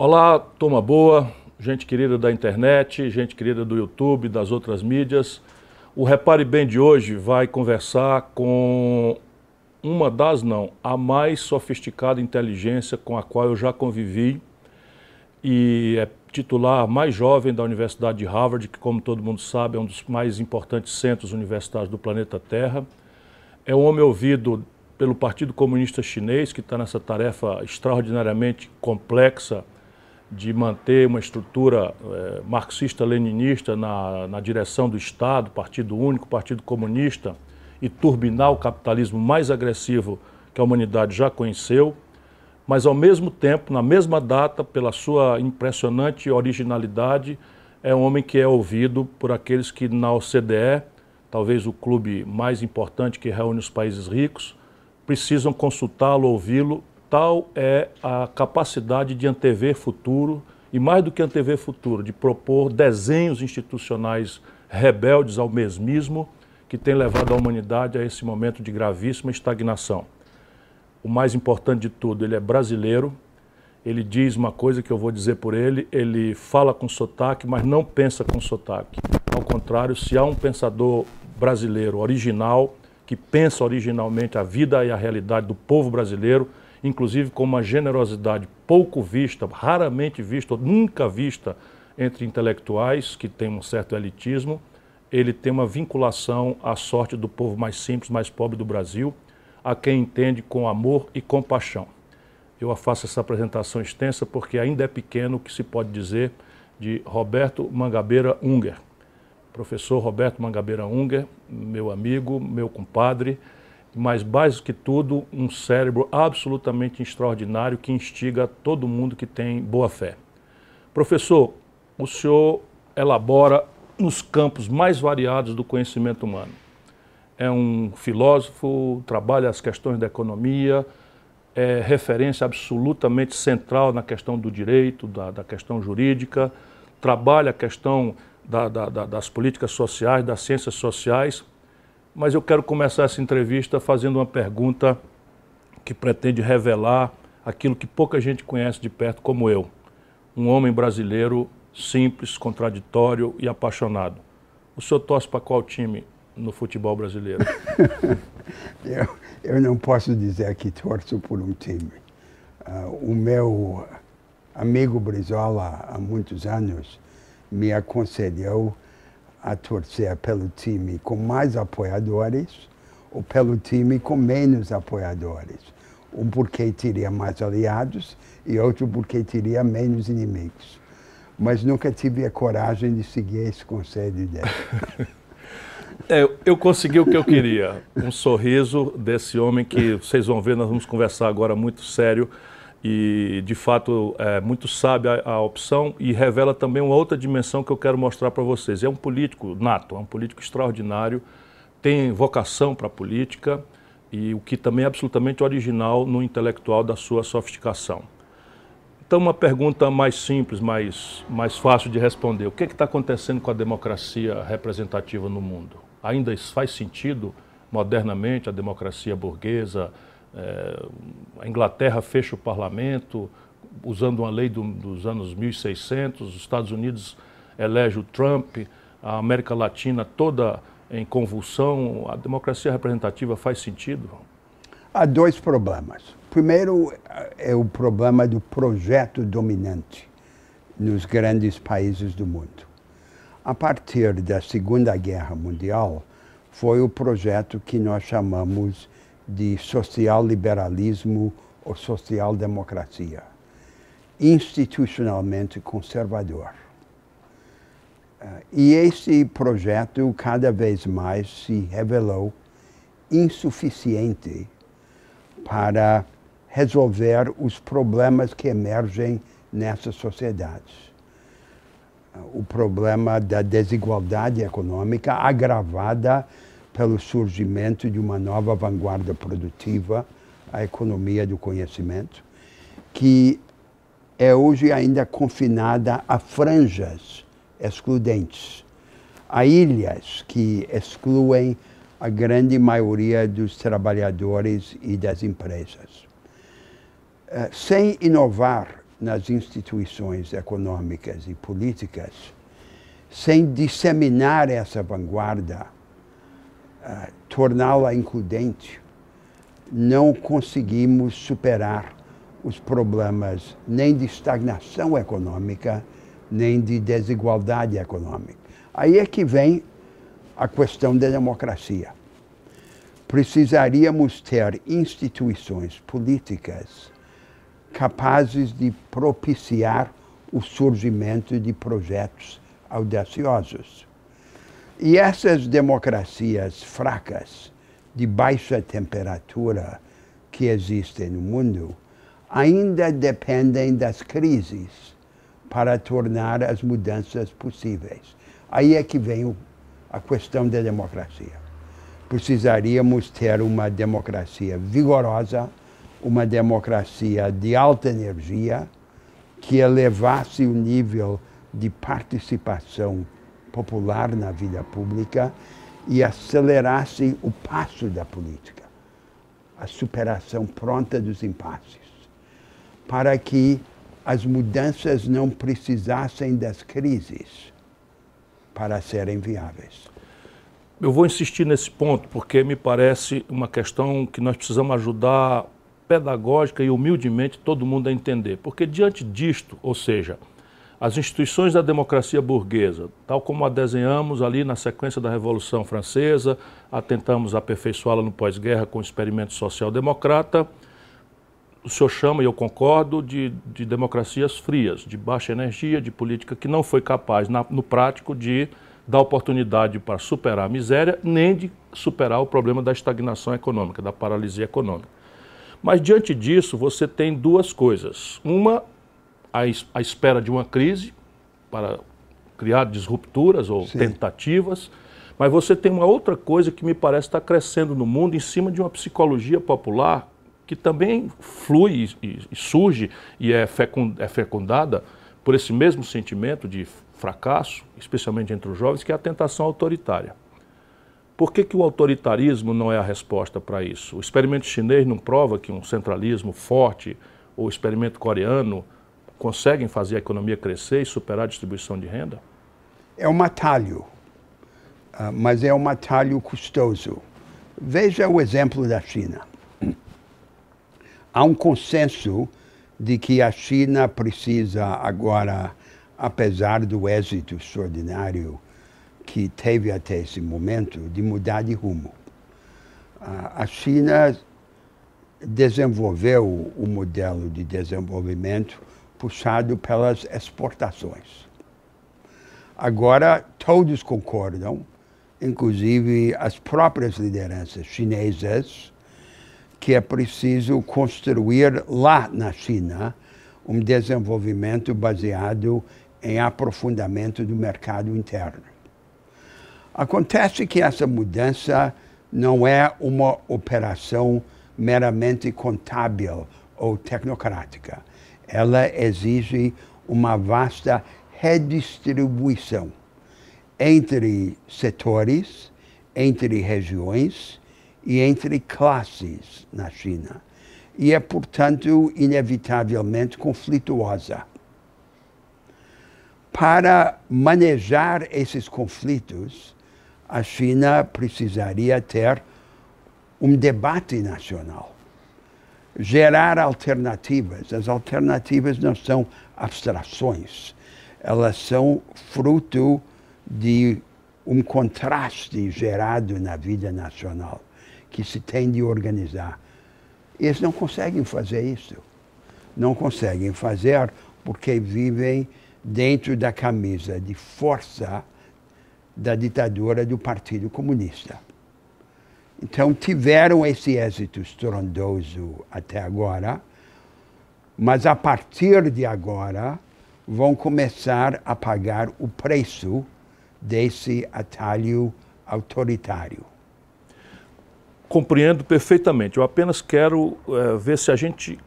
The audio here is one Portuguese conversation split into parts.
Olá, turma boa, gente querida da internet, gente querida do YouTube, das outras mídias. O Repare Bem de hoje vai conversar com uma das, não, a mais sofisticada inteligência com a qual eu já convivi e é titular mais jovem da Universidade de Harvard, que, como todo mundo sabe, é um dos mais importantes centros universitários do planeta Terra. É um homem ouvido pelo Partido Comunista Chinês, que está nessa tarefa extraordinariamente complexa de manter uma estrutura é, marxista-leninista na, na direção do Estado, Partido Único, Partido Comunista, e turbinar o capitalismo mais agressivo que a humanidade já conheceu, mas ao mesmo tempo, na mesma data, pela sua impressionante originalidade, é um homem que é ouvido por aqueles que na OCDE, talvez o clube mais importante que reúne os países ricos, precisam consultá-lo, ouvi-lo Tal é a capacidade de antever futuro e, mais do que antever futuro, de propor desenhos institucionais rebeldes ao mesmismo que tem levado a humanidade a esse momento de gravíssima estagnação. O mais importante de tudo, ele é brasileiro, ele diz uma coisa que eu vou dizer por ele, ele fala com sotaque, mas não pensa com sotaque. Ao contrário, se há um pensador brasileiro original, que pensa originalmente a vida e a realidade do povo brasileiro, inclusive com uma generosidade pouco vista, raramente vista, ou nunca vista entre intelectuais que têm um certo elitismo. Ele tem uma vinculação à sorte do povo mais simples, mais pobre do Brasil, a quem entende com amor e compaixão. Eu faço essa apresentação extensa porque ainda é pequeno o que se pode dizer de Roberto Mangabeira Unger. Professor Roberto Mangabeira Unger, meu amigo, meu compadre, mas mais que tudo, um cérebro absolutamente extraordinário que instiga todo mundo que tem boa fé. Professor, o senhor elabora nos campos mais variados do conhecimento humano. É um filósofo, trabalha as questões da economia, é referência absolutamente central na questão do direito, da, da questão jurídica, trabalha a questão da, da, das políticas sociais, das ciências sociais mas eu quero começar essa entrevista fazendo uma pergunta que pretende revelar aquilo que pouca gente conhece de perto, como eu. Um homem brasileiro simples, contraditório e apaixonado. O senhor torce para qual time no futebol brasileiro? eu, eu não posso dizer que torço por um time. Uh, o meu amigo Brizola, há muitos anos, me aconselhou a torcer pelo time com mais apoiadores ou pelo time com menos apoiadores. Um porque teria mais aliados e outro porque teria menos inimigos. Mas nunca tive a coragem de seguir esse conselho dele. É, eu consegui o que eu queria. Um sorriso desse homem que vocês vão ver, nós vamos conversar agora muito sério e de fato é muito sábia a, opção e revela também uma outra dimensão que eu quero mostrar para vocês. É um político nato, é um político extraordinário, tem vocação para a política e o que também é absolutamente original no intelectual da sua sofisticação. Então, uma pergunta mais simples, mais, mais fácil de responder. O que é está acontecendo com a democracia representativa no mundo? Ainda faz sentido, modernamente, a democracia burguesa, é, a Inglaterra fecha o parlamento, usando uma lei do, dos anos 1600, os Estados Unidos elege o Trump, a América Latina toda em convulsão. A democracia representativa faz sentido? Há dois problemas. Primeiro é o problema do projeto dominante nos grandes países do mundo. A partir da Segunda Guerra Mundial, foi o projeto que nós chamamos de social-liberalismo ou social-democracia, institucionalmente conservador. Uh, e esse projeto cada vez mais se revelou insuficiente para resolver os problemas que emergem nessas sociedades. Uh, o problema da desigualdade econômica agravada pelo surgimento de uma nova vanguarda produtiva, a economia do conhecimento, que é hoje ainda confinada a franjas excludentes, a ilhas que excluem a grande maioria dos trabalhadores e das empresas. Eh, sem inovar nas instituições econômicas e políticas, sem disseminar essa vanguarda, torná-la includente, não conseguimos superar os problemas nem de estagnação econômica, nem de desigualdade econômica. Aí é que vem a questão da democracia. Precisaríamos ter instituições políticas capazes de propiciar o surgimento de projetos audaciosos. E essas democracias fracas, de baixa temperatura que existem no mundo, ainda dependem das crises para tornar as mudanças possíveis. Aí é que vem a questão da democracia. Precisaríamos ter uma democracia vigorosa, uma democracia de alta energia, que elevasse o nível de participação popular na vida pública e acelerasse o passo da política, a superação pronta dos impasses, para que as mudanças não precisassem das crises para serem viáveis. Eu vou insistir nesse ponto porque me parece uma questão que nós precisamos ajudar pedagógica e humildemente todo mundo a entender. Porque diante disto, ou seja, as instituições da democracia burguesa, tal como a desenhamos ali na sequência da Revolução Francesa, a tentamos aperfeiçoá-la no pós-guerra com o experimento social-democrata, o senhor chama, e eu concordo, de, de, democracias frias, de baixa energia, de política que não foi capaz, na, no prático, de dar oportunidade para superar a miséria, nem de superar o problema da estagnação econômica, da paralisia econômica. Mas diante disso, você tem duas coisas. Uma, a espera de uma crise para criar disrupturas ou Sim. tentativas, mas você tem uma outra coisa que me parece estar crescendo no mundo em cima de uma psicologia popular que também flui e, e surge e é, é fecundada por esse mesmo sentimento de fracasso, especialmente entre os jovens, que é a tentação autoritária. Por que, que o autoritarismo não é a resposta para isso? O experimento chinês não prova que um centralismo forte ou o experimento coreano conseguem fazer a economia crescer e superar a distribuição de renda? É um atalho, ah, mas é um atalho custoso. Veja o exemplo da China há um consenso de que a China precisa agora, apesar do êxito extraordinário que teve até esse momento, de mudar de rumo. A China desenvolveu o modelo de desenvolvimento puxado pelas exportações. Agora, todos concordam, inclusive as próprias lideranças chinesas, que é preciso construir lá na China um desenvolvimento baseado em aprofundamento do mercado interno. Acontece que essa mudança não é uma operação meramente contábil ou tecnocrática. Ela exige uma vasta redistribuição entre setores, entre regiões e entre classes na China. E é, portanto, inevitavelmente conflituosa. Para manejar esses conflitos, a China precisaria ter um debate nacional, gerar alternativas. As alternativas não são abstrações, elas são fruto de um contraste gerado na vida nacional que se tem de organizar. Eles não conseguem fazer isso. Não conseguem fazer porque vivem dentro da camisa de força da ditadura do Partido Comunista. Então tiveram esse êxito estrondoso até agora, mas a partir de agora vão começar a pagar o preço desse atalho autoritário. Compreendo perfeitamente. Eu apenas quero é, ver se a gente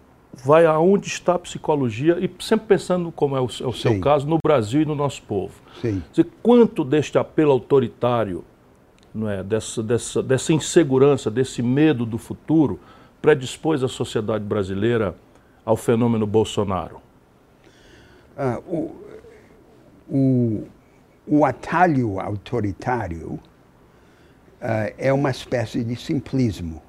vai aonde está a psicologia e sempre pensando como é o, é o seu caso no Brasil e no nosso povo. Sim. Dizer, quanto deste apelo autoritário, não é, dessa, dessa, dessa insegurança, desse medo do futuro, predispôs a sociedade brasileira ao fenômeno Bolsonaro? Uh, o, o, o, atalho autoritário uh, é uma espécie de simplismo.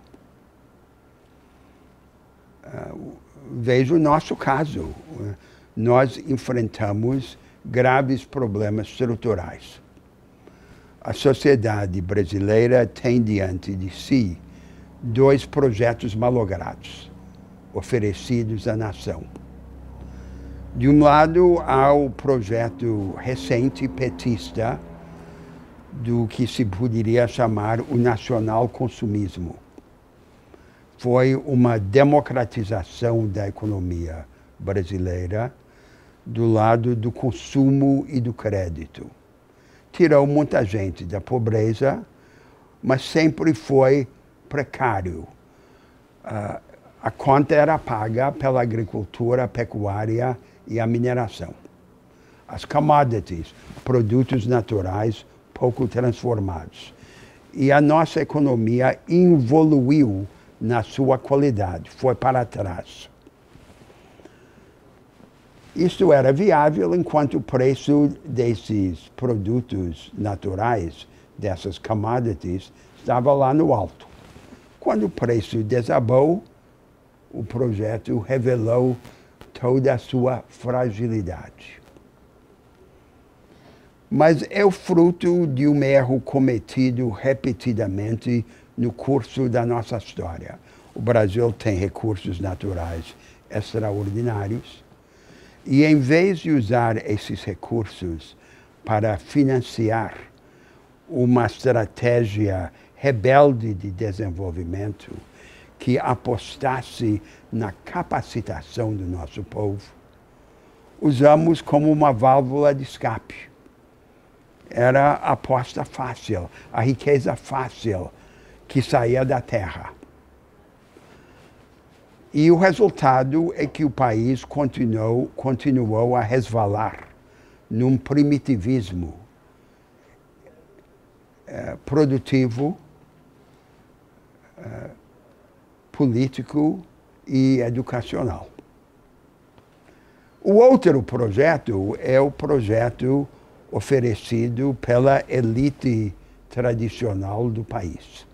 Uh, veja o nosso caso. Nós enfrentamos graves problemas estruturais. A sociedade brasileira tem diante de si dois projetos malogrados oferecidos à nação. De um lado, há o projeto recente petista do que se poderia chamar o nacional consumismo. Foi uma democratização da economia brasileira do lado do consumo e do crédito. Tirou muita gente da pobreza, mas sempre foi precário. Uh, a conta era paga pela agricultura, pecuária e a mineração. As commodities, produtos naturais pouco transformados. E a nossa economia evoluiu na sua qualidade, foi para trás. Isso era viável enquanto o preço desses produtos naturais, dessas commodities, estava lá no alto. Quando o preço desabou, o projeto revelou toda a sua fragilidade. Mas é o fruto de um erro cometido repetidamente no curso da nossa história. O Brasil tem recursos naturais extraordinários e, em vez de usar esses recursos para financiar uma estratégia rebelde de desenvolvimento que apostasse na capacitação do nosso povo, usamos como uma válvula de escape. Era a aposta fácil, a riqueza fácil que saía da terra. E o resultado é que o país continuou, continuou a resvalar num primitivismo eh, produtivo, eh, político e educacional. O outro projeto é o projeto oferecido pela elite tradicional do país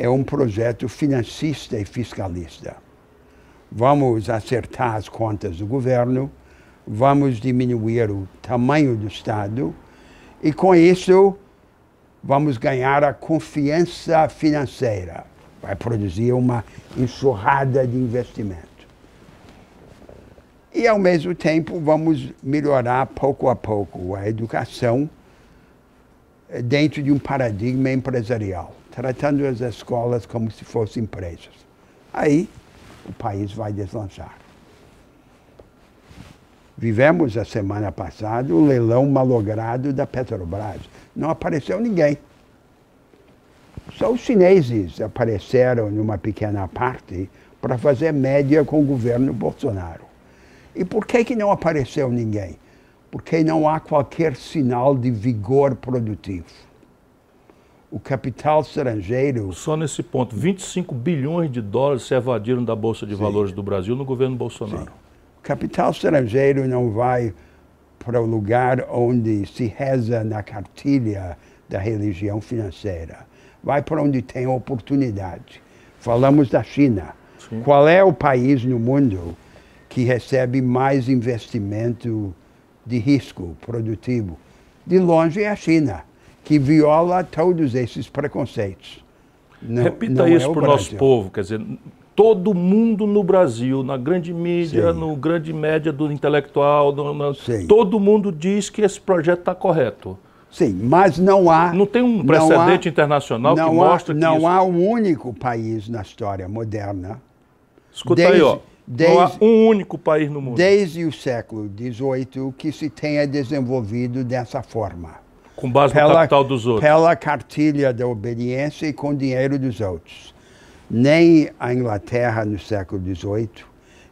é um projeto financista e fiscalista. Vamos acertar as contas do governo, vamos diminuir o tamanho do Estado e, com isso, vamos ganhar a confiança financeira. Vai produzir uma enxurrada de investimento. E, ao mesmo tempo, vamos melhorar pouco a pouco a educação dentro de um paradigma empresarial tratando as escolas como se fossem empresas. Aí o país vai deslanchar. Vivemos a semana passada o leilão malogrado da Petrobras. Não apareceu ninguém. Só os chineses apareceram numa pequena parte para fazer média com o governo Bolsonaro. E por que, que não apareceu ninguém? Porque não há qualquer sinal de vigor produtivo o capital estrangeiro. Só nesse ponto, 25 bilhões de dólares se evadiram da Bolsa de Sim. Valores do Brasil no governo Bolsonaro. Sim. O capital estrangeiro não vai para o lugar onde se reza na cartilha da religião financeira. Vai para onde tem oportunidade. Falamos da China. Sim. Qual é o país no mundo que recebe mais investimento de risco produtivo? De longe é a China que viola todos esses preconceitos. Não, Repita não isso é para o nosso povo, quer dizer, todo mundo no Brasil, na grande mídia, Sim. no grande média do intelectual, todo mundo diz que esse projeto está correto. Sim, mas não há. Não tem um precedente há, internacional que mostra há, que. Não isso... há um único país na história moderna. Escuta desde, aí, ó. Desde, não há um único país no mundo. Desde o século XVIII que se tenha desenvolvido dessa forma. Com base pela, no capital dos outros. Pela cartilha da obediência e com dinheiro dos outros. Nem a Inglaterra no século XVIII,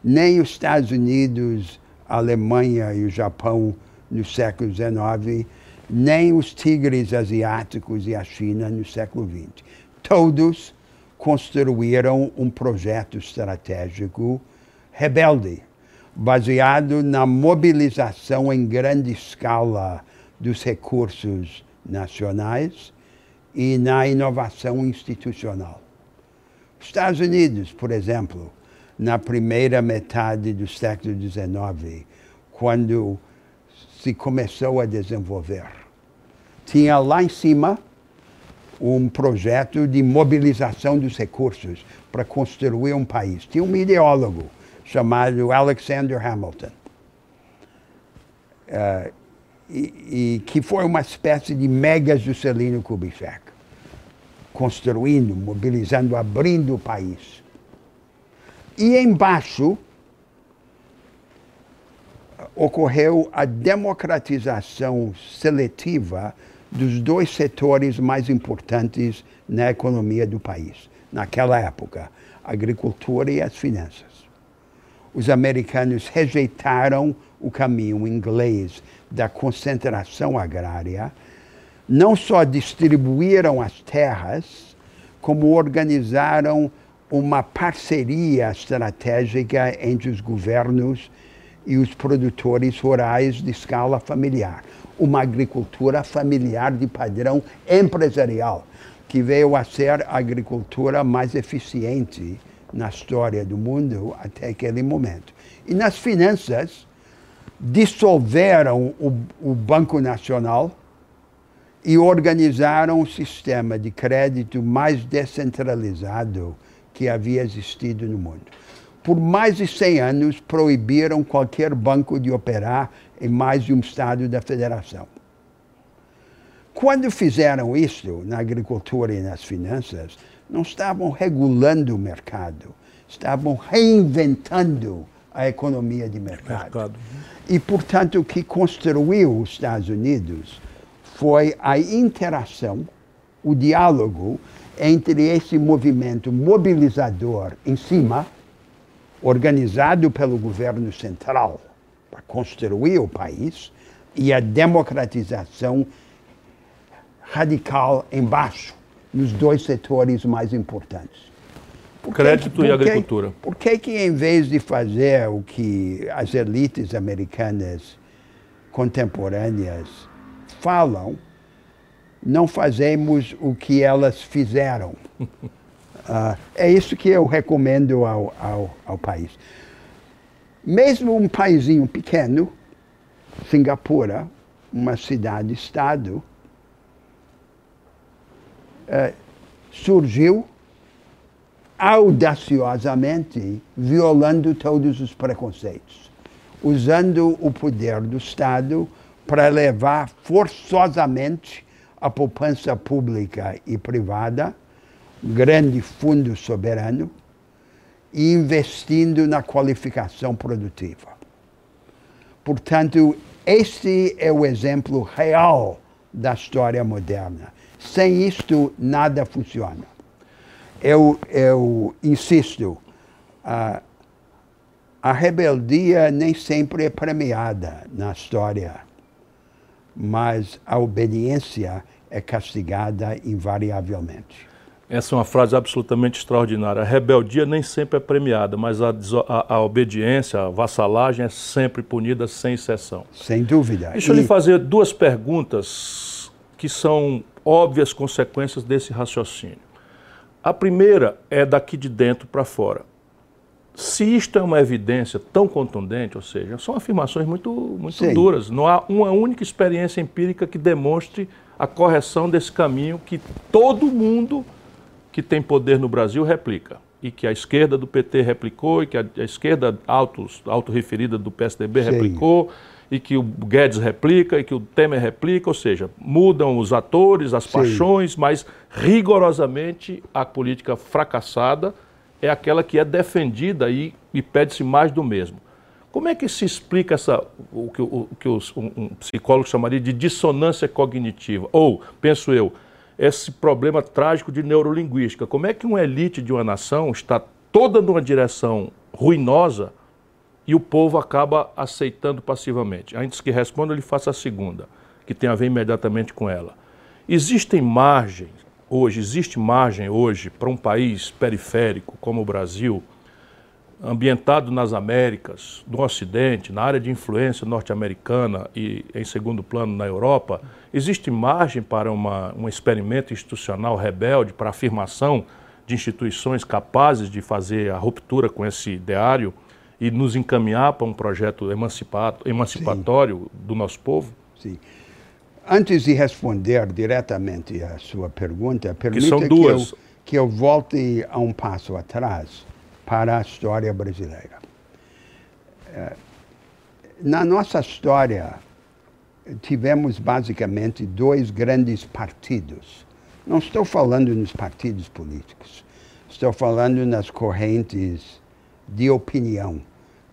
nem os Estados Unidos, a Alemanha e o Japão no século XIX, nem os tigres asiáticos e a China no século XX. Todos construíram um projeto estratégico rebelde, baseado na mobilização em grande escala dos recursos nacionais e na inovação institucional. Estados Unidos, por exemplo, na primeira metade do século XIX, quando se começou a desenvolver, tinha lá em cima um projeto de mobilização dos recursos para construir um país. Tinha um ideólogo chamado Alexander Hamilton, uh, e, e, que foi uma espécie de mega Juscelino Kubitschek, construindo, mobilizando, abrindo o país. E embaixo ocorreu a democratização seletiva dos dois setores mais importantes na economia do país, naquela época, a agricultura e as finanças. Os americanos rejeitaram o caminho inglês da concentração agrária, não só distribuíram as terras, como organizaram uma parceria estratégica entre os governos e os produtores rurais de escala familiar. Uma agricultura familiar de padrão empresarial, que veio a ser a agricultura mais eficiente na história do mundo até aquele momento. E nas finanças, dissolveram o, o Banco Nacional e organizaram um sistema de crédito mais descentralizado que havia existido no mundo. Por mais de 100 anos, proibiram qualquer banco de operar em mais de um estado da federação. Quando fizeram isso na agricultura e nas finanças, não estavam regulando o mercado, estavam reinventando a economia de mercado. mercado. E, portanto, o que construiu os Estados Unidos foi a interação, o diálogo entre esse movimento mobilizador em cima, organizado pelo governo central para construir o país, e a democratização radical embaixo, nos dois setores mais importantes. Por Crédito que, e agricultura. Por que, que, em vez de fazer o que as elites americanas contemporâneas falam, não fazemos o que elas fizeram. Uh, é isso que eu recomendo ao, ao, ao país. Mesmo um paísinho pequeno, Singapura, uma cidade-estado, uh, surgiu audaciosamente violando todos os preconceitos, usando o poder do Estado para levar forçosamente a poupança pública e privada, grande fundo soberano, e investindo na qualificação produtiva. Portanto, este é o exemplo real da história moderna. Sem isto, nada funciona. Eu, eu insisto, a, a rebeldia nem sempre é premiada na história mas a obediência é castigada invariavelmente. Essa é uma frase absolutamente extraordinária. A rebeldia nem sempre é premiada, mas a, a, a obediência, a vassalagem é sempre punida sem exceção. Sem dúvida. Deixa e... eu lhe fazer duas perguntas que são óbvias consequências desse raciocínio. A primeira é daqui de dentro para fora. Se isto é uma evidência tão contundente, ou seja, são afirmações muito, muito duras, não há uma única experiência empírica que demonstre a correção desse caminho que todo mundo que tem poder no Brasil replica. E que a esquerda do PT replicou, e que a, a esquerda auto-referida do PSDB Sim. replicou, e que o Guedes replica, e que o Temer replica, ou seja, mudam os atores, as Sim. paixões, mas rigorosamente a política fracassada é aquela que é defendida e, e pede-se mais do mesmo. Como é que se explica essa, o que, o, que os, um, um psicólogo chamaria de dissonância cognitiva? Ou, penso eu, esse problema trágico de neurolinguística. Como é que uma elite de uma nação está toda numa direção ruinosa e o povo acaba aceitando passivamente? Antes que responda, ele faça a segunda, que tem a ver imediatamente com ela. Existem margens hoje, existe margem hoje para um país periférico como o Brasil ambientado nas Américas, no Ocidente, na área de influência norte-americana e, em segundo plano, na Europa, existe margem para uma, um experimento institucional rebelde para a afirmação de instituições capazes de fazer a ruptura com esse ideário e nos encaminhar para um projeto emancipatório Sim. do nosso povo? Sim. Antes de responder diretamente à sua pergunta, permita que, que, eu, que eu volte a um passo atrás para a história brasileira. É, na nossa história, tivemos basicamente dois grandes partidos. Não estou falando nos partidos políticos, estou falando nas correntes de opinião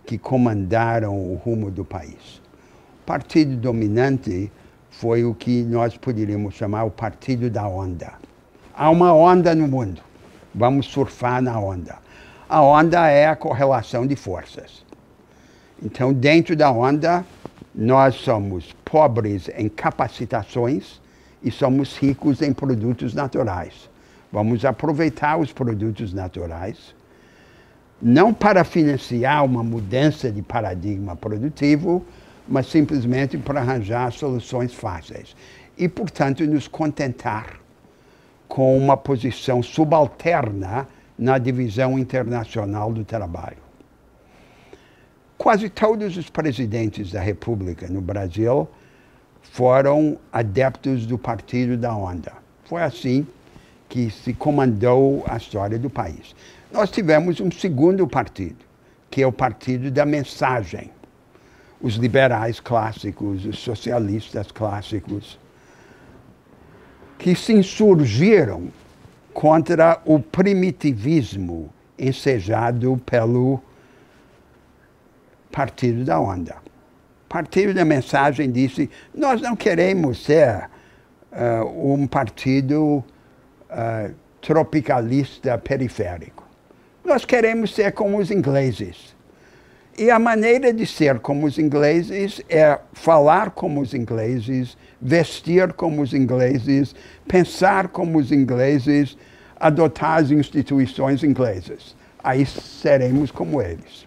que comandaram o rumo do país. O partido dominante foi o que nós poderíamos chamar o partido da onda. Há uma onda no mundo, vamos surfar na onda. A onda é a correlação de forças. Então, dentro da onda, nós somos pobres em capacitações e somos ricos em produtos naturais. Vamos aproveitar os produtos naturais, não para financiar uma mudança de paradigma produtivo, mas simplesmente para arranjar soluções fáceis. E, portanto, nos contentar com uma posição subalterna na divisão internacional do trabalho. Quase todos os presidentes da República no Brasil foram adeptos do Partido da Onda. Foi assim que se comandou a história do país. Nós tivemos um segundo partido, que é o Partido da Mensagem. Os liberais clássicos, os socialistas clássicos, que se insurgiram contra o primitivismo ensejado pelo Partido da Onda. O Partido da Mensagem disse: nós não queremos ser uh, um partido uh, tropicalista periférico. Nós queremos ser como os ingleses. E a maneira de ser como os ingleses é falar como os ingleses, vestir como os ingleses, pensar como os ingleses, adotar as instituições inglesas. Aí seremos como eles.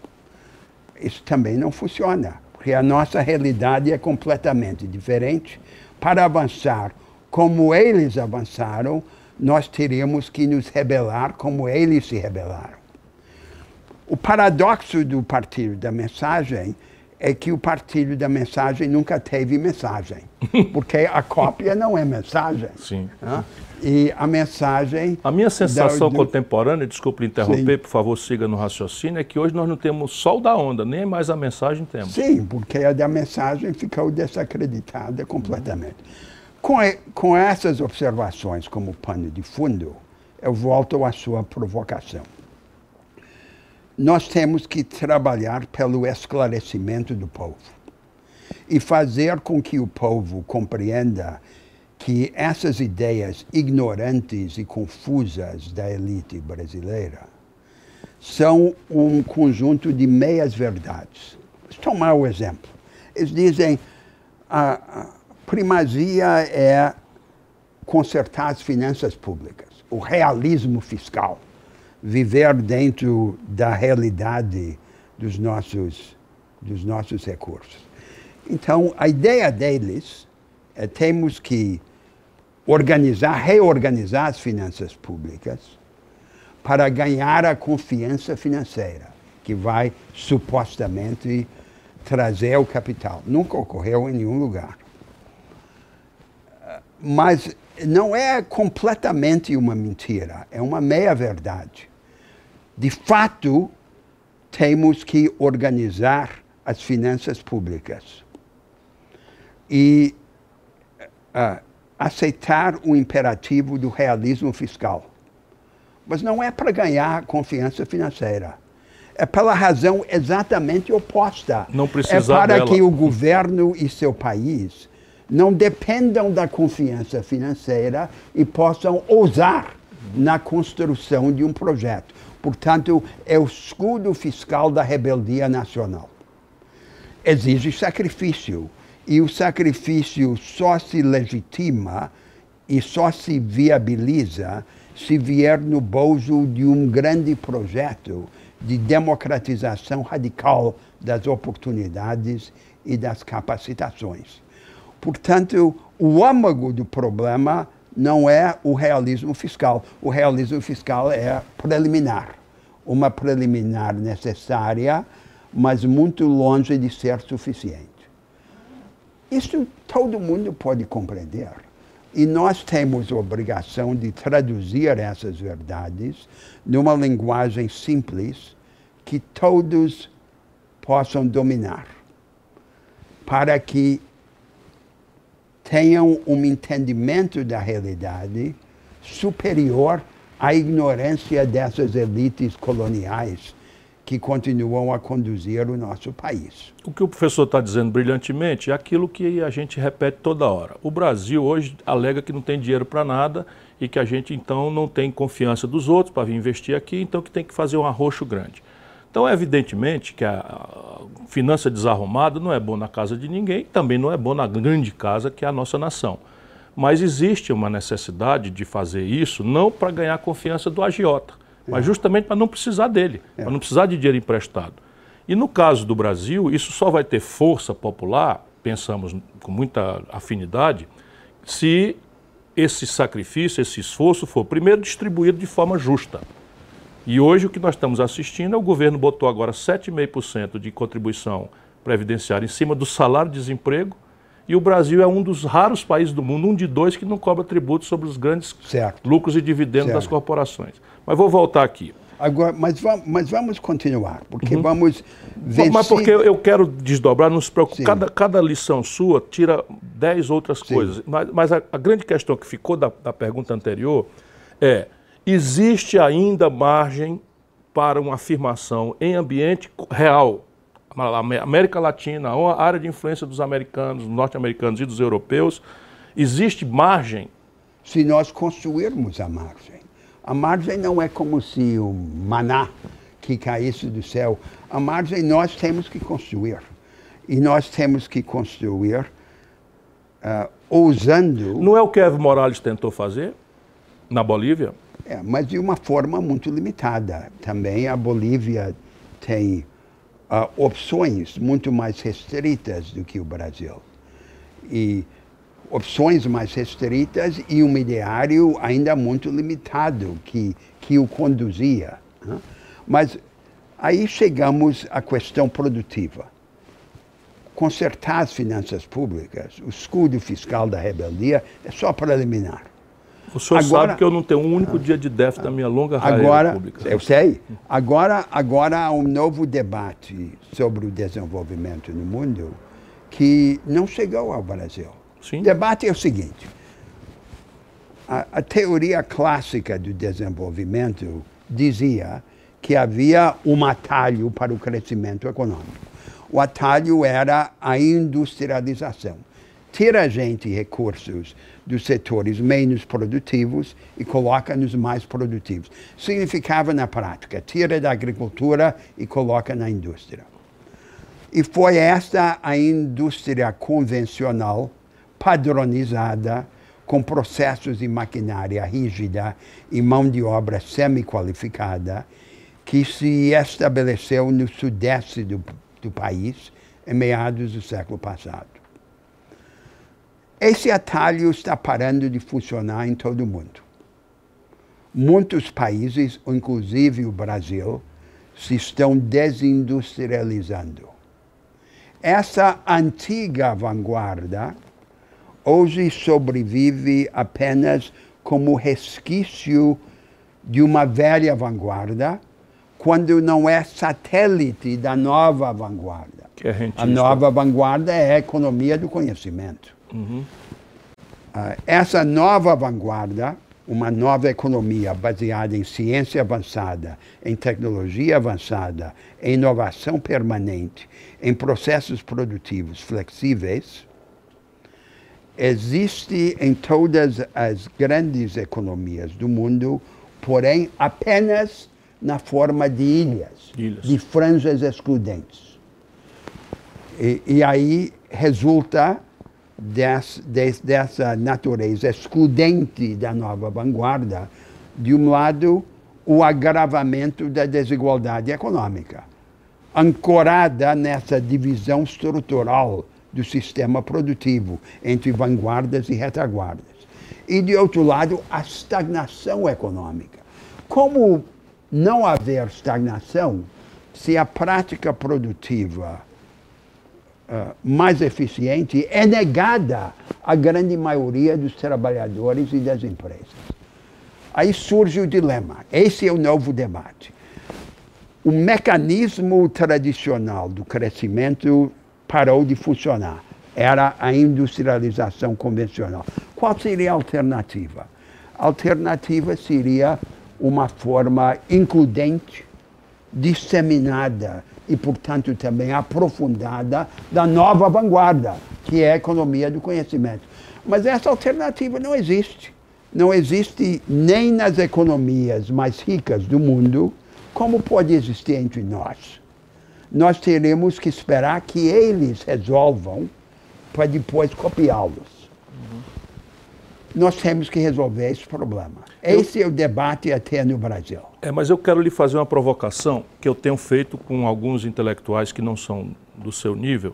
Isso também não funciona, porque a nossa realidade é completamente diferente. Para avançar como eles avançaram, nós teríamos que nos rebelar como eles se rebelaram. O paradoxo do Partido da Mensagem é que o Partido da Mensagem nunca teve mensagem, porque a cópia não é mensagem. Sim. Né? E a mensagem. A minha sensação da, contemporânea, desculpe interromper, sim. por favor, siga no raciocínio, é que hoje nós não temos sol da onda, nem mais a mensagem temos. Sim, porque a da mensagem ficou desacreditada completamente. Com, com essas observações como pano de fundo, eu volto à sua provocação nós temos que trabalhar pelo esclarecimento do povo e fazer com que o povo compreenda que essas ideias ignorantes e confusas da elite brasileira são um conjunto de meias-verdades. Vamos tomar o exemplo. Eles dizem a primazia é consertar as finanças públicas, o realismo fiscal viver dentro da realidade dos nossos, dos nossos recursos. Então, a ideia deles é temos que organizar, reorganizar as finanças públicas para ganhar a confiança financeira, que vai supostamente trazer o capital. Nunca ocorreu em nenhum lugar. Mas não é completamente uma mentira, é uma meia-verdade de fato, temos que organizar as finanças públicas e uh, aceitar o imperativo do realismo fiscal. Mas não é para ganhar confiança financeira. É pela razão exatamente oposta. Não precisa É para dela. que o governo e seu país não dependam da confiança financeira e possam ousar na construção de um projeto. Portanto, é o escudo fiscal da rebeldia nacional. Exige sacrifício. E o sacrifício só se legitima e só se viabiliza se vier no bolso de um grande projeto de democratização radical das oportunidades e das capacitações. Portanto, o âmago do problema não é o realismo fiscal. O realismo fiscal é preliminar, uma preliminar necessária, mas muito longe de ser suficiente. Isso todo mundo pode compreender. E nós temos a obrigação de traduzir essas verdades numa linguagem simples que todos possam dominar, para que tenham um entendimento da realidade superior à ignorância dessas elites coloniais que continuam a conduzir o nosso país. O que o professor está dizendo brilhantemente é aquilo que a gente repete toda hora. O Brasil hoje alega que não tem dinheiro para nada e que a gente então não tem confiança dos outros para vir investir aqui, então que tem que fazer um arroxo grande. Então, é evidentemente que a finança desarrumada não é bom na casa de ninguém, também não é bom na grande casa que é a nossa nação. Mas existe uma necessidade de fazer isso não para ganhar a confiança do agiota, é. mas justamente para não precisar dele, é. para não precisar de dinheiro emprestado. E no caso do Brasil, isso só vai ter força popular, pensamos com muita afinidade, se esse sacrifício, esse esforço for primeiro distribuído de forma justa. E hoje o que nós estamos assistindo é o governo botou agora 7,5% de contribuição previdenciária em cima do salário-desemprego e o Brasil é um dos raros países do mundo, um de dois, que não cobra tributo sobre os grandes certo. lucros e dividendos certo. das corporações. Mas vou voltar aqui. Agora, mas, vamos, mas vamos continuar, porque uhum. vamos vencer... Mas porque eu quero desdobrar, não se preocupe, cada, cada lição sua tira dez outras Sim. coisas. Mas, mas a, a, grande questão que ficou da, da pergunta anterior é existe ainda margem para uma afirmação em ambiente real. América Latina, a área de influência dos americanos, norte-americanos e dos europeus, existe margem? Se nós construirmos a margem. A margem não é como se o maná que caísse do céu. A margem nós temos que construir. E nós temos que construir uh, ousando. Não é o que Evo Morales tentou fazer na Bolívia? É, mas de uma forma muito limitada. Também a Bolívia tem uh, opções muito mais restritas do que o Brasil. E opções mais restritas e um ideário ainda muito limitado que, que o conduzia. Né? Mas aí chegamos à questão produtiva. Consertar as finanças públicas, o escudo fiscal da rebeldia, é só preliminar. O senhor agora, sabe que eu não tenho um único dia de déficit na minha longa agora, pública. Eu sei. Agora, agora há um novo debate sobre o desenvolvimento no mundo que não chegou ao Brasil. Sim. O debate é o seguinte: a, a teoria clássica do desenvolvimento dizia que havia um atalho para o crescimento econômico. O atalho era a industrialização. Tira a gente recursos dos setores menos produtivos e coloca nos mais produtivos. Significava na prática, tira da agricultura e coloca na indústria. E foi esta a indústria convencional, padronizada, com processos e maquinária rígida e mão de obra semi-qualificada, que se estabeleceu no sudeste do, do país em meados do século passado. Esse atalho está parando de funcionar em todo o mundo. Muitos países, inclusive o Brasil, se estão desindustrializando. Essa antiga vanguarda hoje sobrevive apenas como resquício de uma velha vanguarda, quando não é satélite da nova vanguarda. É a nova vanguarda é a economia do conhecimento. Uhum. Uh, essa nova vanguarda, uma nova economia baseada em ciência avançada, em tecnologia avançada, em inovação permanente, em processos produtivos flexíveis, existe em todas as grandes economias do mundo, porém apenas na forma de ilhas, ilhas. de franjas excludentes. E, e aí resulta des, des, dessa natureza excludente da nova vanguarda, de um lado, o agravamento da desigualdade econômica, ancorada nessa divisão estrutural do sistema produtivo entre vanguardas e retaguardas. E, de outro lado, a estagnação econômica. Como não haver estagnação se a prática produtiva uh, mais eficiente é negada à grande maioria dos trabalhadores e das empresas? Aí surge o dilema. Esse é o novo debate. O mecanismo tradicional do crescimento parou de funcionar. Era a industrialização convencional. Qual seria a alternativa? A alternativa seria uma forma includente, disseminada e, portanto, também aprofundada da nova vanguarda, que é a economia do conhecimento. Mas essa alternativa não existe. Não existe nem nas economias mais ricas do mundo, como pode existir entre nós nós teremos que esperar que eles resolvam para depois copiá-los. Nós temos que resolver esse problema. Eu... Esse é o debate até no Brasil. É, mas eu quero lhe fazer uma provocação que eu tenho feito com alguns intelectuais que não são do seu nível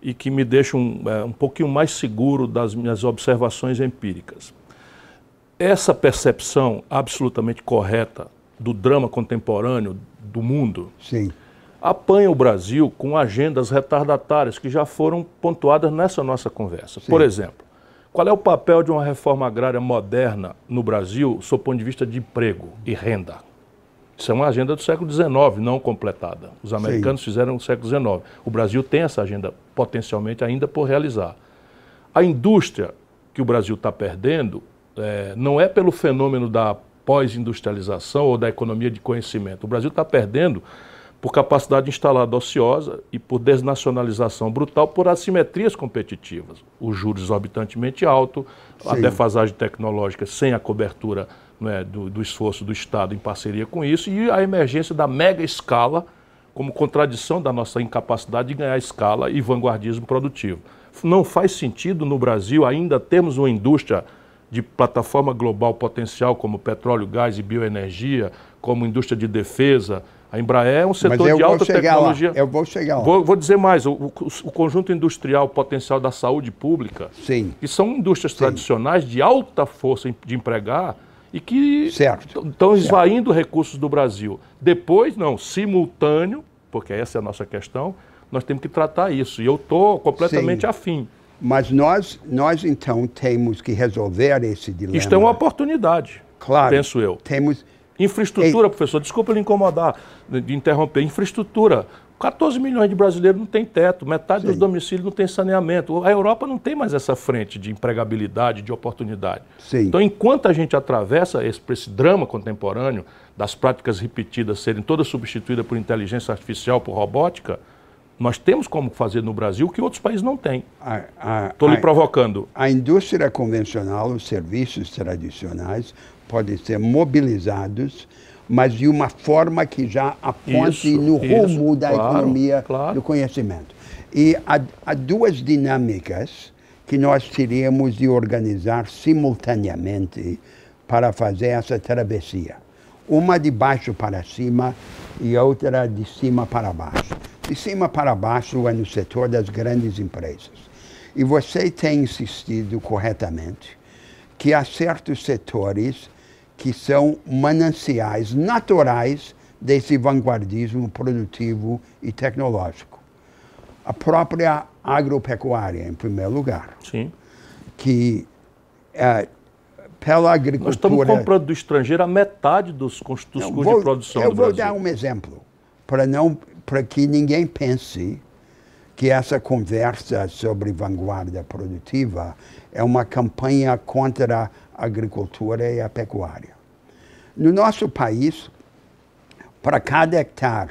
e que me deixam é, um pouquinho mais seguro das minhas observações empíricas. Essa percepção absolutamente correta do drama contemporâneo do mundo Sim apanha o Brasil com agendas retardatárias que já foram pontuadas nessa nossa conversa. Sim. Por exemplo, qual é o papel de uma reforma agrária moderna no Brasil, sob o ponto de vista de emprego e renda? Isso é uma agenda do século XIX, não completada. Os americanos Sim. fizeram no século XIX. O Brasil tem essa agenda potencialmente ainda por realizar. A indústria que o Brasil está perdendo é, não é pelo fenômeno da pós-industrialização ou da economia de conhecimento. O Brasil está perdendo por capacidade instalada ociosa e por desnacionalização brutal, por assimetrias competitivas. Os juros exorbitantemente altos, a defasagem tecnológica sem a cobertura é, do, do, esforço do Estado em parceria com isso e a emergência da mega escala como contradição da nossa incapacidade de ganhar escala e vanguardismo produtivo. Não faz sentido no Brasil ainda termos uma indústria de plataforma global potencial como petróleo, gás e bioenergia, como indústria de defesa, a Embraer é um setor de alta tecnologia. Lá. Eu vou chegar lá. Vou, vou dizer mais: o, o, o, conjunto industrial potencial da saúde pública, Sim. que são indústrias Sim. tradicionais de alta força de empregar e que estão esvaindo recursos do Brasil. Depois, não, simultâneo, porque essa é a nossa questão, nós temos que tratar isso. E eu estou completamente Sim. afim. Mas nós, nós, então, temos que resolver esse dilema. Isto é uma oportunidade, claro, penso eu. Temos Infraestrutura, Ei. professor, desculpa lhe incomodar, de interromper. Infraestrutura. 14 milhões de brasileiros não tem teto, metade Sim. dos domicílios não tem saneamento. A Europa não tem mais essa frente de empregabilidade, de oportunidade. Sim. Então, enquanto a gente atravessa esse, esse drama contemporâneo das práticas repetidas serem todas substituídas por inteligência artificial, por robótica, nós temos como fazer no Brasil o que outros países não têm. Estou lhe provocando. A indústria convencional, os serviços tradicionais, podem ser mobilizados, mas de uma forma que já aponte isso, no rumo isso, da claro, economia claro. do conhecimento. E há, há duas dinâmicas que nós teríamos de organizar simultaneamente para fazer essa travessia. Uma de baixo para cima e outra de cima para baixo. De cima para baixo é no setor das grandes empresas. E você tem insistido corretamente que há certos setores que são mananciais naturais desse vanguardismo produtivo e tecnológico. A própria agropecuária, em primeiro lugar. Sim. Que é, pela agricultura. Nós estamos comprando do estrangeiro a metade dos, dos custos de produção eu do vou dar um exemplo, para não para que ninguém pense que essa conversa sobre vanguarda produtiva é uma campanha contra agricultura e a pecuária. No nosso país, para cada hectare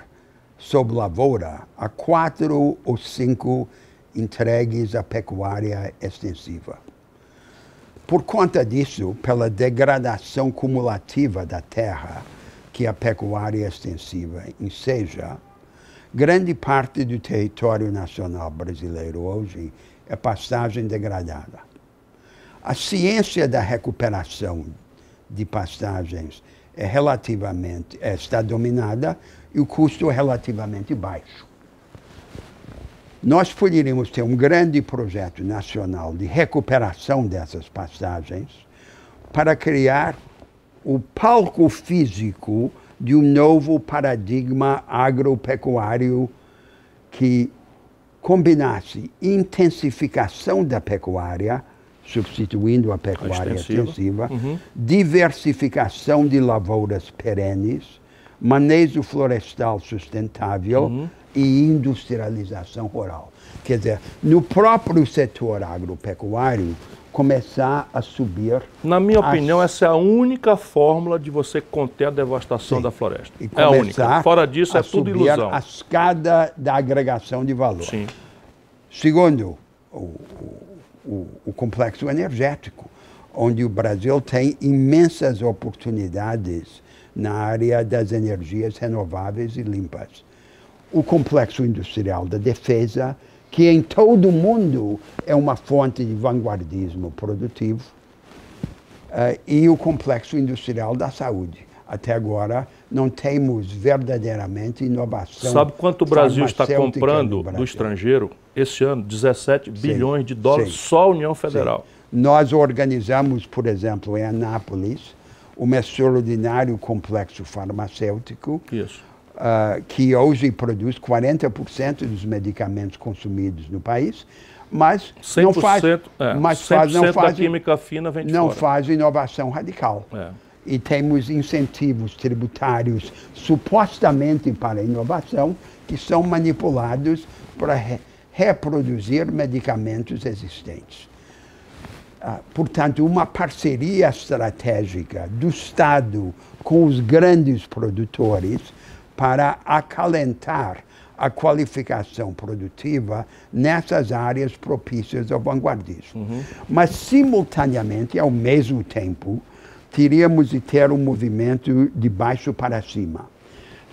sob lavoura, há quatro ou cinco entregues à pecuária extensiva. Por conta disso, pela degradação cumulativa da terra que a pecuária extensiva enseja, grande parte do território nacional brasileiro hoje é pastagem degradada. A ciência da recuperação de pastagens é relativamente é, está dominada e o custo é relativamente baixo. Nós poderíamos ter um grande projeto nacional de recuperação dessas pastagens para criar o palco físico de um novo paradigma agropecuário que combinasse intensificação da pecuária, substituindo a pecuária a extensiva, uhum. diversificação de lavouras perenes, manejo florestal sustentável uhum. e industrialização rural. Quer dizer, no próprio setor agropecuário, começar a subir. Na minha as... opinião, essa é a única fórmula de você conter a devastação Sim. da floresta. E é a única. Fora disso, é tudo ilusão. a escada da agregação de valor. Sim. Segundo, o, o, o complexo energético, onde o Brasil tem imensas oportunidades na área das energias renováveis e limpas. O complexo industrial da defesa, que em todo o mundo é uma fonte de vanguardismo produtivo, uh, e o complexo industrial da saúde. Até agora não temos verdadeiramente inovação. Sabe quanto o Brasil está comprando do estrangeiro esse ano? 17 Sim. bilhões de dólares Sim. só a União Federal. Sim. Nós organizamos, por exemplo, em Anápolis, o extraordinário complexo farmacêutico, uh, que hoje produz 40% dos medicamentos consumidos no país, mas não faz, é, mas faz, não faz, da química fina vem de não fora. faz inovação radical. É. E temos incentivos tributários supostamente para inovação que são manipulados para re reproduzir medicamentos existentes. Ah, portanto, uma parceria estratégica do Estado com os grandes produtores para acalentar a qualificação produtiva nessas áreas propícias ao vanguardismo. Uhum. Mas, simultaneamente, ao mesmo tempo, teríamos de ter um movimento de baixo para cima,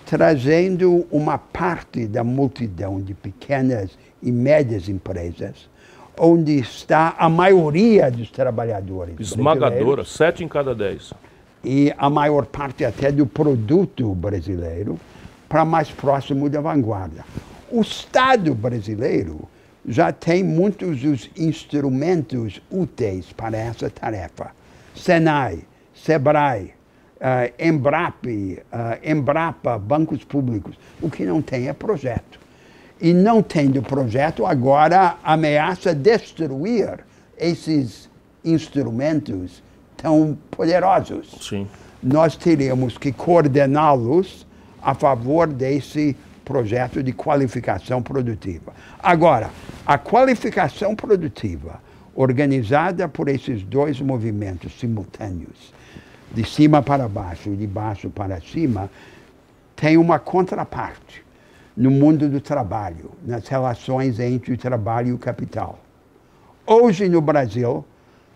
trazendo uma parte da multidão de pequenas e médias empresas onde está a maioria dos trabalhadores. Esmagadora, sete em cada dez. E a maior parte até do produto brasileiro para mais próximo da vanguarda. O Estado brasileiro já tem muitos dos instrumentos úteis para essa tarefa. Senai, Sebrae, uh, Embrap, uh, Embrapa, bancos públicos. O que não tem é projeto e não tendo projeto, agora ameaça destruir esses instrumentos tão poderosos. Sim. Nós teríamos que coordená-los a favor desse projeto de qualificação produtiva. Agora, a qualificação produtiva, organizada por esses dois movimentos simultâneos, de cima para baixo e de baixo para cima, tem uma contraparte no mundo do trabalho, nas relações entre o trabalho e o capital. Hoje no Brasil,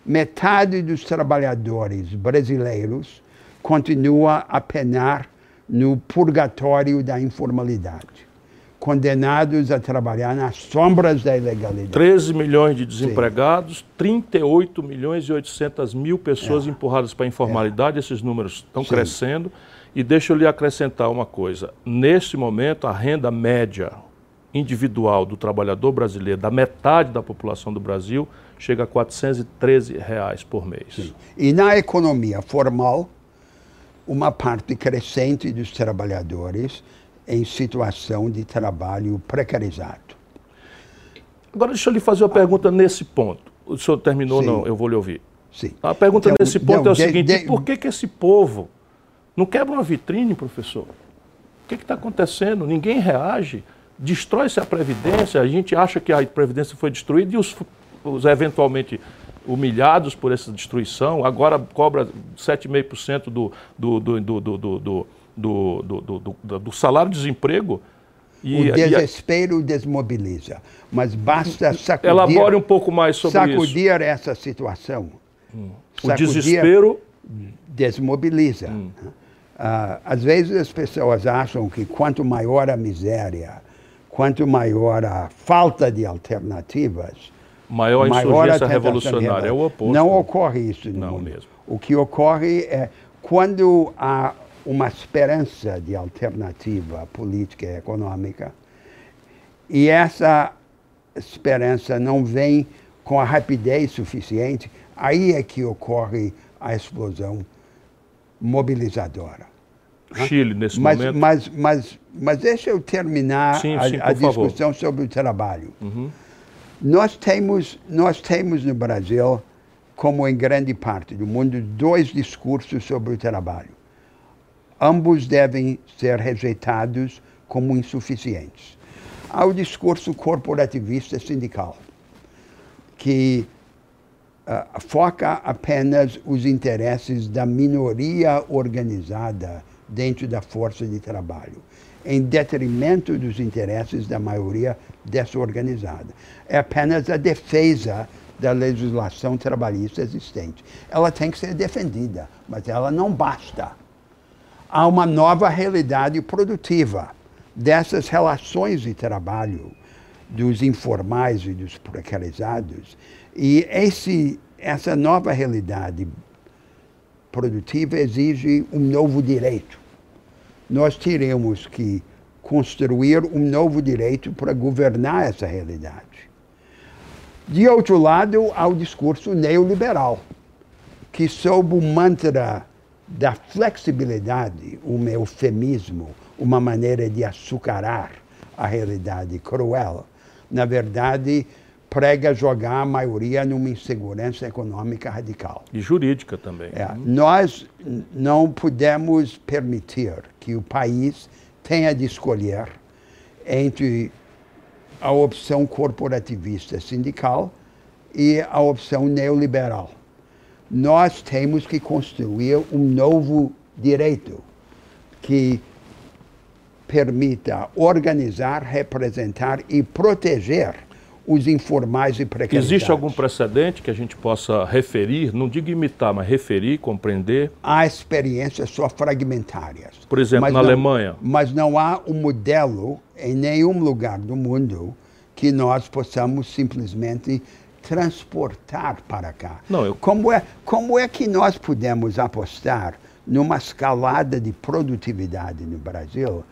metade dos trabalhadores brasileiros continua a penar no purgatório da informalidade, condenados a trabalhar nas sombras da ilegalidade. 13 milhões de desempregados, Sim. 38 milhões e 800 mil pessoas é. empurradas para a informalidade, é. esses números estão Sim. crescendo. E deixa eu lhe acrescentar uma coisa. Neste momento, a renda média individual do trabalhador brasileiro, da metade da população do Brasil, chega a 413 reais por mês. Sim. E na economia formal, uma parte crescente dos trabalhadores em situação de trabalho precarizado. Agora deixa eu lhe fazer uma pergunta nesse ponto. O senhor terminou? Sim. Não, eu vou lhe ouvir. Sim. A pergunta então, nesse ponto não, é o de, seguinte: de, por que, que esse povo não quebra uma vitrine, professor? O que está acontecendo? Ninguém reage. Destrói-se a Previdência, a gente acha que a Previdência foi destruída e os, os eventualmente humilhados por essa destruição, agora cobra 7,5% do, do, do, do, do, do, do, do, do salário-desemprego. E, o desespero e a... desmobiliza. Mas basta sacudir. Elabore um pouco mais sobre sacudir isso. Sacudir essa situação. Hum. O desespero. Desmobiliza. Hum. Uh, às vezes as pessoas acham que quanto maior a miséria, quanto maior a falta de alternativas, maior a insurgência maior a revolucionária. É o oposto. Não ocorre isso no Não mundo. mesmo. O que ocorre é quando há uma esperança de alternativa política e econômica, e essa esperança não vem com a rapidez suficiente, aí é que ocorre a explosão mobilizadora. Chile, nesse mas, momento. Mas, mas, mas deixa eu terminar sim, a, sim, a discussão sobre o trabalho. Uhum. Nós, temos, nós temos no Brasil, como em grande parte do mundo, dois discursos sobre o trabalho. Ambos devem ser rejeitados como insuficientes. Há o discurso corporativista sindical, que uh, foca apenas os interesses da minoria organizada dentro da força de trabalho, em detrimento dos interesses da maioria desorganizada. É apenas a defesa da legislação trabalhista existente. Ela tem que ser defendida, mas ela não basta. Há uma nova realidade produtiva dessas relações de trabalho dos informais e dos precarizados. E esse, essa nova realidade produtiva exige um novo direito. Nós teremos que construir um novo direito para governar essa realidade. De outro lado, há o discurso neoliberal, que sob o mantra da flexibilidade, um eufemismo, uma maneira de açucarar a realidade cruel, na verdade, prega jogar a maioria numa insegurança econômica radical. E jurídica também. É, nós não podemos permitir que o país tenha de escolher entre a opção corporativista sindical e a opção neoliberal. Nós temos que construir um novo direito que permita organizar, representar e proteger os informais e precarizados. Existe algum precedente que a gente possa referir, não digo imitar, mas referir, compreender? Há experiências só fragmentárias. Por exemplo, Mas na não- Alemanha. Mas não há um modelo em nenhum lugar do mundo que nós possamos simplesmente transportar para cá. Não, eu- como, é, como é que nós podemos apostar numa escalada de produtividade no Brasil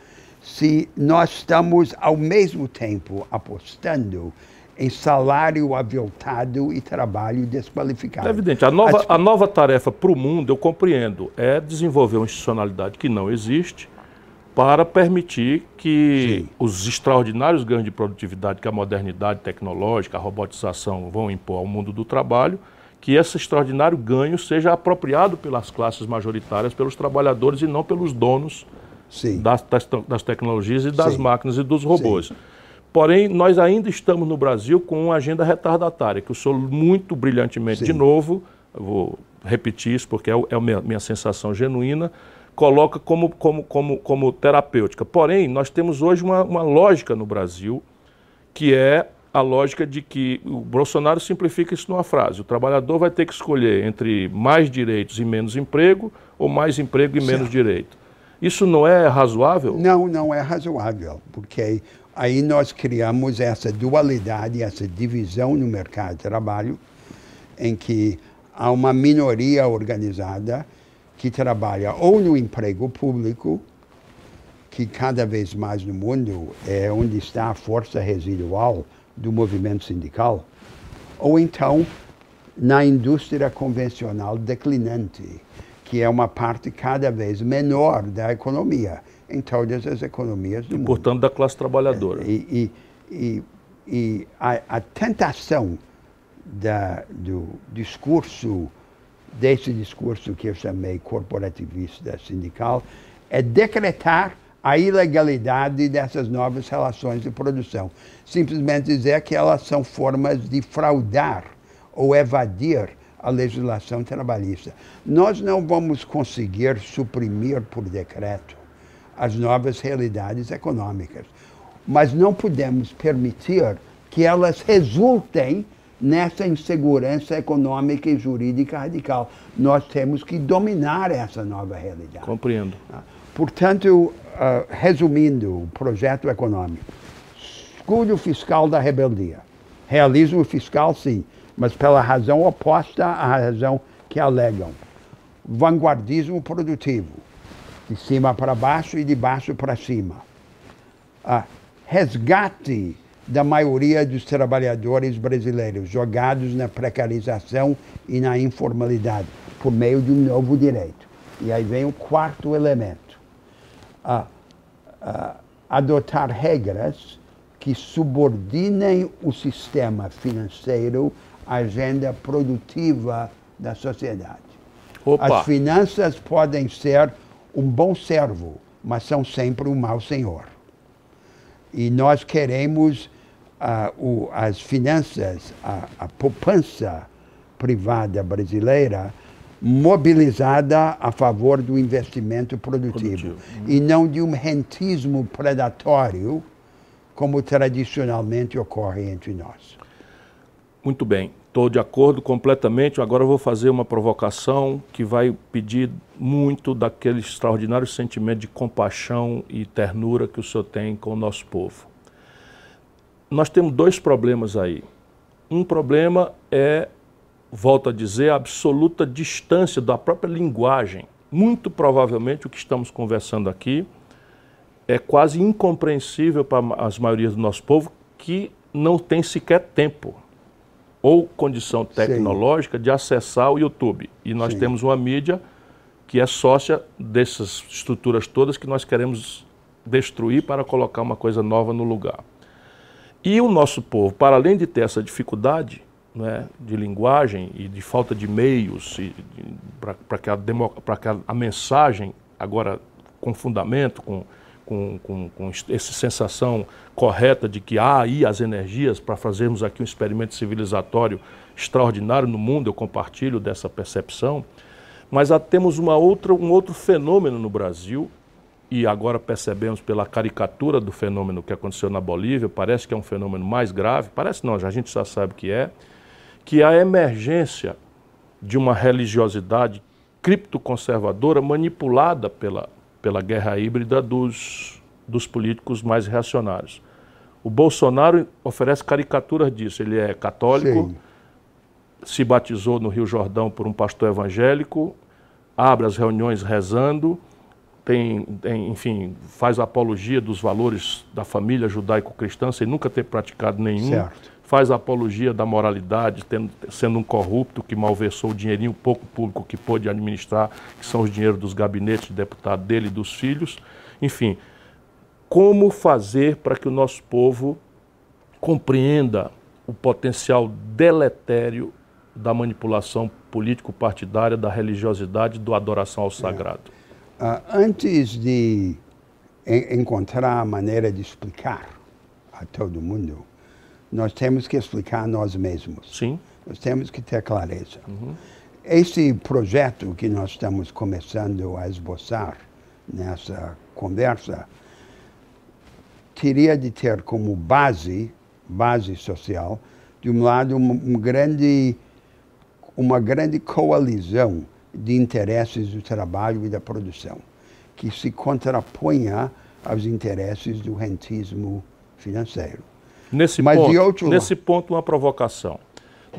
se nós estamos, ao mesmo tempo, apostando em salário aviltado e trabalho desqualificado? É evidente, a nova, As- a nova tarefa para o mundo, eu compreendo, é desenvolver uma institucionalidade que não existe para permitir que Sim. os extraordinários ganhos de produtividade que a modernidade tecnológica, a robotização vão impor ao mundo do trabalho, que esse extraordinário ganho seja apropriado pelas classes majoritárias, pelos trabalhadores e não pelos donos Sim. das, das, das tecnologias e das Sim. máquinas e dos robôs. Porém, nós ainda estamos no Brasil com uma agenda retardatária, que o senhor muito brilhantemente, de Sim. novo, eu vou repetir isso porque é, é a minha, minha sensação genuína, coloca como, como, como, como terapêutica. Porém, nós temos hoje uma, uma lógica no Brasil, que é a lógica de que o Bolsonaro simplifica isso numa frase: o trabalhador vai ter que escolher entre mais direitos e menos emprego, ou mais emprego e menos Certo. direito. Isso não é razoável? Não, não é razoável, porque aí nós criamos essa dualidade, essa divisão no mercado de trabalho, em que há uma minoria organizada que trabalha ou no emprego público, que cada vez mais no mundo é onde está a força residual do movimento sindical, ou então na indústria convencional declinante, que é uma parte cada vez menor da economia, em todas as economias do mundo. Portanto, da classe trabalhadora. E, e, e, e a, a tentação da, do discurso, desse discurso que eu chamei corporativista sindical, é decretar a ilegalidade dessas novas relações de produção. Simplesmente dizer que elas são formas de fraudar ou evadir a legislação trabalhista. Nós não vamos conseguir suprimir por decreto as novas realidades econômicas, mas não podemos permitir que elas resultem nessa insegurança econômica e jurídica radical. Nós temos que dominar essa nova realidade. Compreendo. Portanto, ah, resumindo o projeto econômico, escudo fiscal da rebeldia. Realismo fiscal, sim, mas pela razão oposta à razão que alegam. vanguardismo produtivo, de cima para baixo e de baixo para cima. Ah, resgate da maioria dos trabalhadores brasileiros jogados na precarização e na informalidade por meio de um novo direito. E aí vem o quarto elemento: ah, ah, adotar regras que subordinem o sistema financeiro à agenda produtiva da sociedade. Opa. As finanças podem ser um bom servo, mas são sempre um mau senhor. E nós queremos uh, o, as finanças, a, a poupança privada brasileira mobilizada a favor do investimento produtivo, produtivo. e não de um rentismo predatório como tradicionalmente ocorre entre nós. Muito bem, estou de acordo completamente. Agora vou fazer uma provocação que vai pedir muito daquele extraordinário sentimento de compaixão e ternura que o senhor tem com o nosso povo. Nós temos dois problemas aí. Um problema é, volto a dizer, a absoluta distância da própria linguagem. Muito provavelmente o que estamos conversando aqui é quase incompreensível para as maiorias do nosso povo que não tem sequer tempo ou condição tecnológica Sim. de acessar o YouTube. E nós Sim. temos uma mídia que é sócia dessas estruturas todas que nós queremos destruir para colocar uma coisa nova no lugar. E o nosso povo, para além de ter essa dificuldade né, de linguagem e de falta de meios para que, a, que a, mensagem, agora com fundamento, com com, com, com essa sensação correta de que há aí as energias para fazermos aqui um experimento civilizatório extraordinário no mundo, eu compartilho dessa percepção, mas há, temos uma outra, um outro fenômeno no Brasil, e agora percebemos pela caricatura do fenômeno que aconteceu na Bolívia, parece que é um fenômeno mais grave, parece não, já a gente já sabe que é, que a emergência de uma religiosidade criptoconservadora manipulada pela, pela guerra híbrida dos, dos políticos mais reacionários. O Bolsonaro oferece caricaturas disso. Ele é católico, Sim. se batizou no Rio Jordão por um pastor evangélico, abre as reuniões rezando, tem, enfim, faz apologia dos valores da família judaico-cristã sem nunca ter praticado nenhum. Certo faz apologia da moralidade, tendo, sendo um corrupto que malversou o dinheirinho pouco público que pôde administrar, que são os dinheiros dos gabinetes de deputado dele e dos filhos. Enfim, como fazer para que o nosso povo compreenda o potencial deletério da manipulação político-partidária, da religiosidade, do adoração ao sagrado? É. Uh, antes de encontrar a maneira de explicar a todo mundo nós temos que explicar a nós mesmos. Sim. Nós temos que ter clareza. Uhum. Esse projeto que nós estamos começando a esboçar nessa conversa teria de ter como base, base social, de um lado um, um grande, uma grande coalizão de interesses do trabalho e da produção, que se contraponha aos interesses do rentismo financeiro. Nesse, Mas ponto, outro... nesse ponto, uma provocação.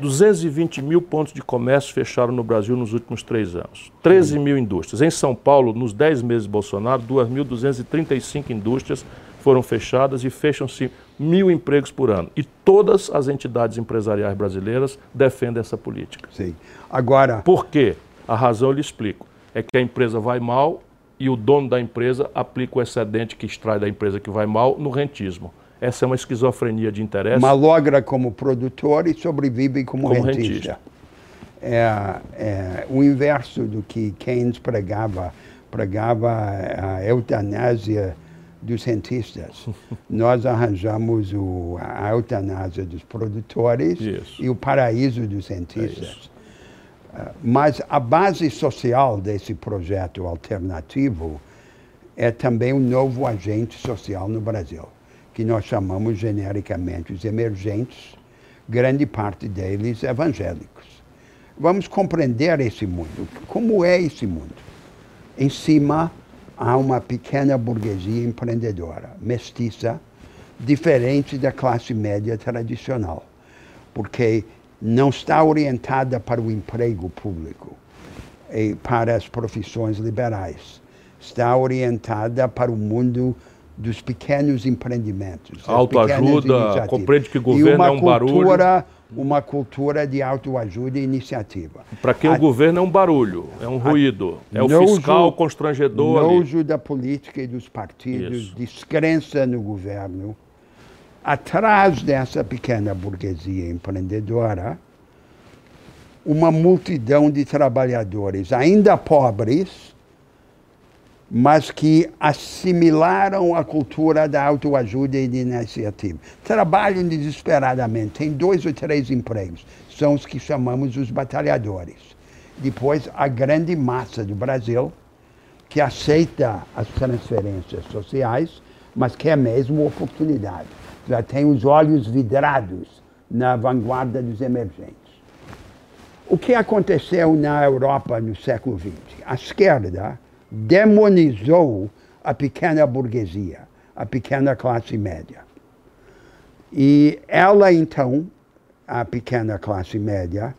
220 mil pontos de comércio fecharam no Brasil nos últimos três anos. 13 mil indústrias. Em São Paulo, nos 10 meses de Bolsonaro, 2.235 indústrias foram fechadas e fecham-se mil empregos por ano. E todas as entidades empresariais brasileiras defendem essa política. Sim. Agora. Por quê? A razão eu lhe explico. É que a empresa vai mal e o dono da empresa aplica o excedente que extrai da empresa que vai mal no rentismo. Essa é uma esquizofrenia de interesse. Malogra como produtor e sobrevive como, como rentista. rentista. É, é, o inverso do que Keynes pregava, pregava a eutanásia dos rentistas. Nós arranjamos o, a eutanásia dos produtores Isso. e o paraíso dos rentistas. É Mas a base social desse projeto alternativo é também um novo agente social no Brasil que nós chamamos genericamente os emergentes, grande parte deles evangélicos. Vamos compreender esse mundo. Como é esse mundo? Em cima há uma pequena burguesia empreendedora, mestiça, diferente da classe média tradicional, porque não está orientada para o emprego público. e para as profissões liberais. Está orientada para o mundo dos pequenos empreendimentos. Autoajuda, compreende que o governo é um cultura, barulho. Uma cultura de autoajuda e iniciativa. Para quem A, o governo é um barulho, é um ruído, é o fiscal constrangedor. Nojo da política e dos partidos, Isso. descrença no governo. Atrás dessa pequena burguesia empreendedora, uma multidão de trabalhadores ainda pobres, mas que assimilaram a cultura da autoajuda e de iniciativa. Trabalham desesperadamente, têm dois ou três empregos, são os que chamamos os batalhadores. Depois, a grande massa do Brasil, que aceita as transferências sociais, mas quer mesmo oportunidade. Já tem os olhos vidrados na vanguarda dos emergentes. O que aconteceu na Europa no século XX? A esquerda demonizou a pequena burguesia, a pequena classe média. E ela, então, a pequena classe média,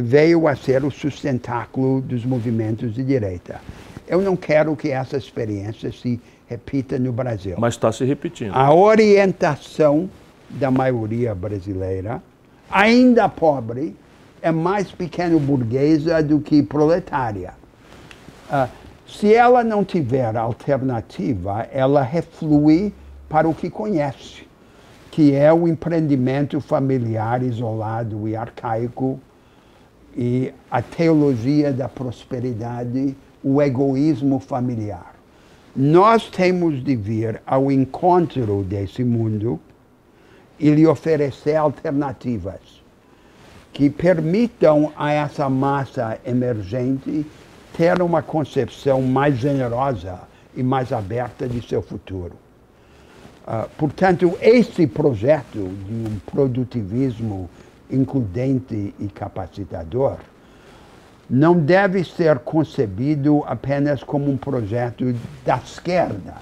veio a ser o sustentáculo dos movimentos de direita. Eu não quero que essa experiência se repita no Brasil. Mas está se repetindo. A orientação da maioria brasileira, ainda pobre, é mais pequeno burguesa do que proletária. Uh, se ela não tiver alternativa, ela reflui para o que conhece, que é o empreendimento familiar isolado e arcaico e a teologia da prosperidade, o egoísmo familiar. Nós temos de vir ao encontro desse mundo e lhe oferecer alternativas que permitam a essa massa emergente ter uma concepção mais generosa e mais aberta de seu futuro. Uh, portanto, esse projeto de um produtivismo includente e capacitador não deve ser concebido apenas como um projeto da esquerda.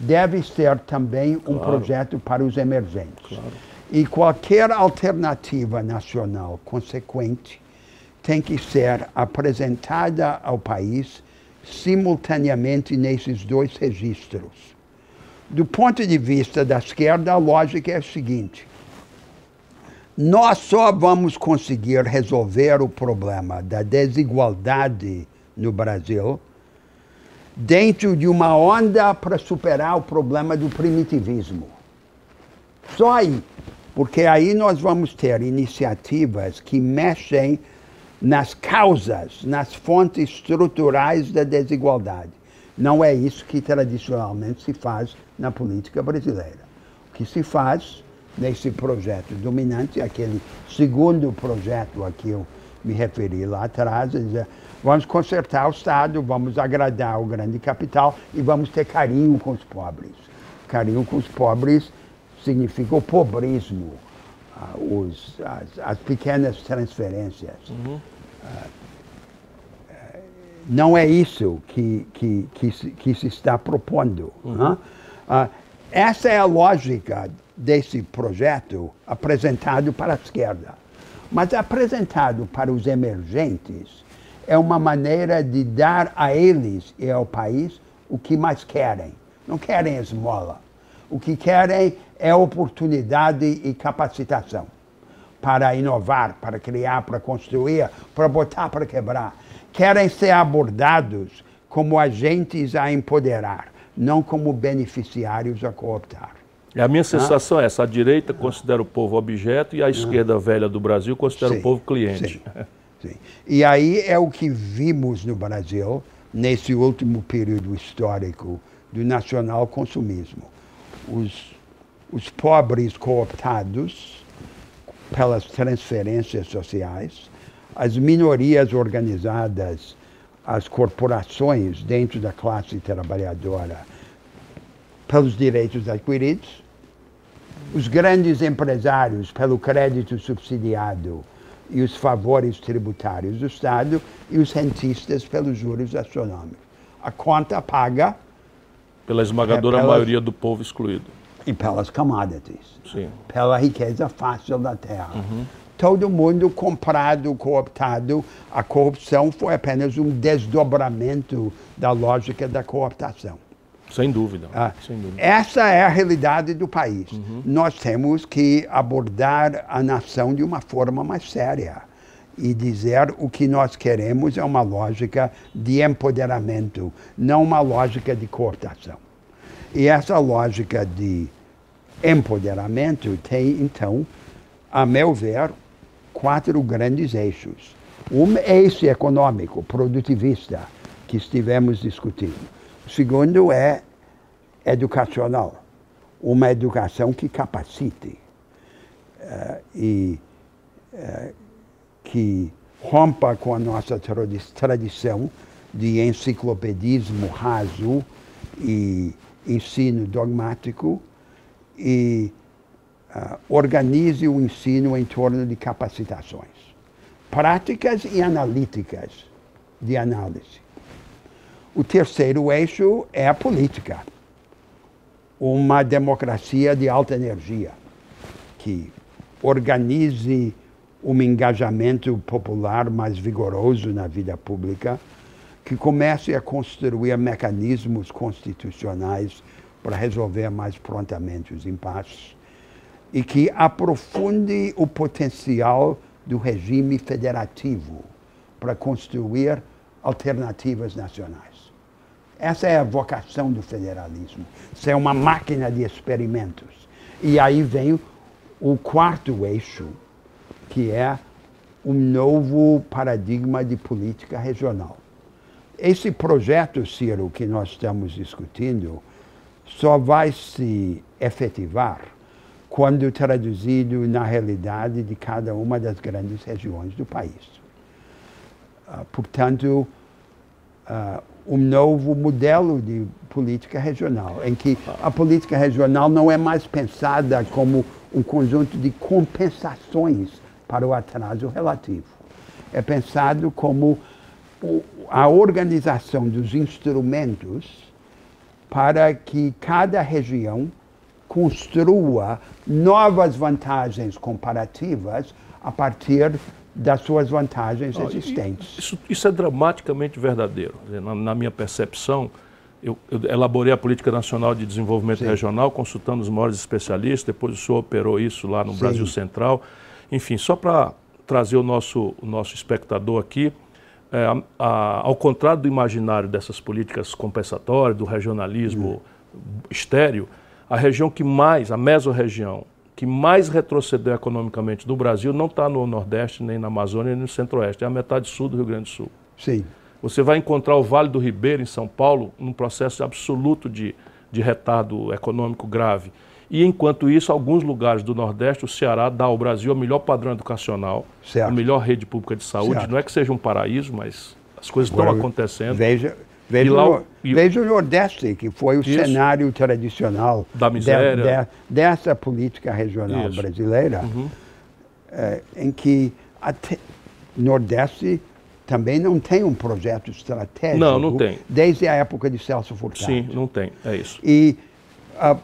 Deve ser também um claro. projeto para os emergentes. Claro. E qualquer alternativa nacional consequente tem que ser apresentada ao país simultaneamente nesses dois registros. Do ponto de vista da esquerda, a lógica é a seguinte: nós só vamos conseguir resolver o problema da desigualdade no Brasil dentro de uma onda para superar o problema do primitivismo. Só aí. Porque aí nós vamos ter iniciativas que mexem nas causas, nas fontes estruturais da desigualdade. Não é isso que tradicionalmente se faz na política brasileira. O que se faz nesse projeto dominante, aquele segundo projeto a que eu me referi lá atrás, é dizer, vamos consertar o Estado, vamos agradar o grande capital e vamos ter carinho com os pobres. Carinho com os pobres significa o pobrismo, ah, os, as, as pequenas transferências. Uhum não é isso que, que, que, se, que se está propondo. Uhum. Uh, essa é a lógica desse projeto apresentado para a esquerda. Mas apresentado para os emergentes é uma maneira de dar a eles e ao país o que mais querem. Não querem esmola. O que querem é oportunidade e capacitação para inovar, para criar, para construir, para botar para quebrar. Querem ser abordados como agentes a empoderar, não como beneficiários a cooptar. A minha sensação ah? é essa: a direita considera o povo objeto e a esquerda velha do Brasil considera sim, o povo cliente. Sim, sim. E aí é o que vimos no Brasil nesse último período histórico do nacional consumismo. Os, os pobres cooptados pelas transferências sociais, as minorias organizadas, as corporações dentro da classe trabalhadora, pelos direitos adquiridos, os grandes empresários pelo crédito subsidiado e os favores tributários do Estado e os rentistas pelos juros astronômicos. A conta paga pela esmagadora é pelas... maioria do povo excluído e pelas commodities, Sim. pela riqueza fácil da terra. Uhum. todo mundo comprado, cooptado. A corrupção foi apenas um desdobramento da lógica da cooptação. Sem dúvida. Ah, sem dúvida. Essa é a realidade do país. Uhum. Nós temos que abordar a nação de uma forma mais séria e dizer o que nós queremos é uma lógica de empoderamento, não uma lógica de cooptação. E essa lógica de empoderamento tem, então, a meu ver, quatro grandes eixos. Um eixo econômico, produtivista, que estivemos discutindo. Segundo é educacional, uma educação que capacite uh, e uh, que rompa com a nossa tradição de enciclopedismo raso e ensino dogmático e uh, organize o ensino em torno de capacitações práticas e analíticas de análise. O terceiro eixo é a política. Uma democracia de alta energia que organize um engajamento popular mais vigoroso na vida pública, que comece a construir mecanismos constitucionais para resolver mais prontamente os impasses e que aprofunde o potencial do regime federativo para construir alternativas nacionais. Essa é a vocação do federalismo. Isso é uma máquina de experimentos. E aí vem o quarto eixo, que é um novo paradigma de política regional. Esse projeto, Ciro, que nós estamos discutindo, só vai se efetivar quando traduzido na realidade de cada uma das grandes regiões do país. Uh, portanto, uh, um novo modelo de política regional, em que a política regional não é mais pensada como um conjunto de compensações para o atraso relativo. É pensado como a organização dos instrumentos para que cada região construa novas vantagens comparativas a partir das suas vantagens existentes. Isso, isso, é dramaticamente verdadeiro. Na, na minha percepção, eu, eu, elaborei a Política Nacional de Desenvolvimento Sim. Regional, consultando os maiores especialistas, depois o senhor operou isso lá no Sim. Brasil Central. Enfim, só para trazer o nosso, o nosso espectador aqui, é, a, a, ao contrário do imaginário dessas políticas compensatórias, do regionalismo hum. estéreo, a região que mais, a mesorregião, que mais retrocedeu economicamente do Brasil não está no Nordeste, nem na Amazônia, nem no Centro-Oeste, é a metade sul do Rio Grande do Sul. Sim. Você vai encontrar o Vale do Ribeiro, em São Paulo, num processo absoluto de, de retardo econômico grave. E, enquanto isso, alguns lugares do Nordeste, o Ceará dá ao Brasil o melhor padrão educacional, certo. a melhor rede pública de saúde. Certo. Não é que seja um paraíso, mas as coisas Agora, estão acontecendo. Veja, Veja, lá, o, o Nordeste, que foi o isso, cenário tradicional da miséria. De, de, dessa política regional isso. brasileira, uhum. é, em que o Nordeste também não tem um projeto estratégico. Não, não tem. Desde a época de Celso Furtado. Sim, não tem, é isso. E a,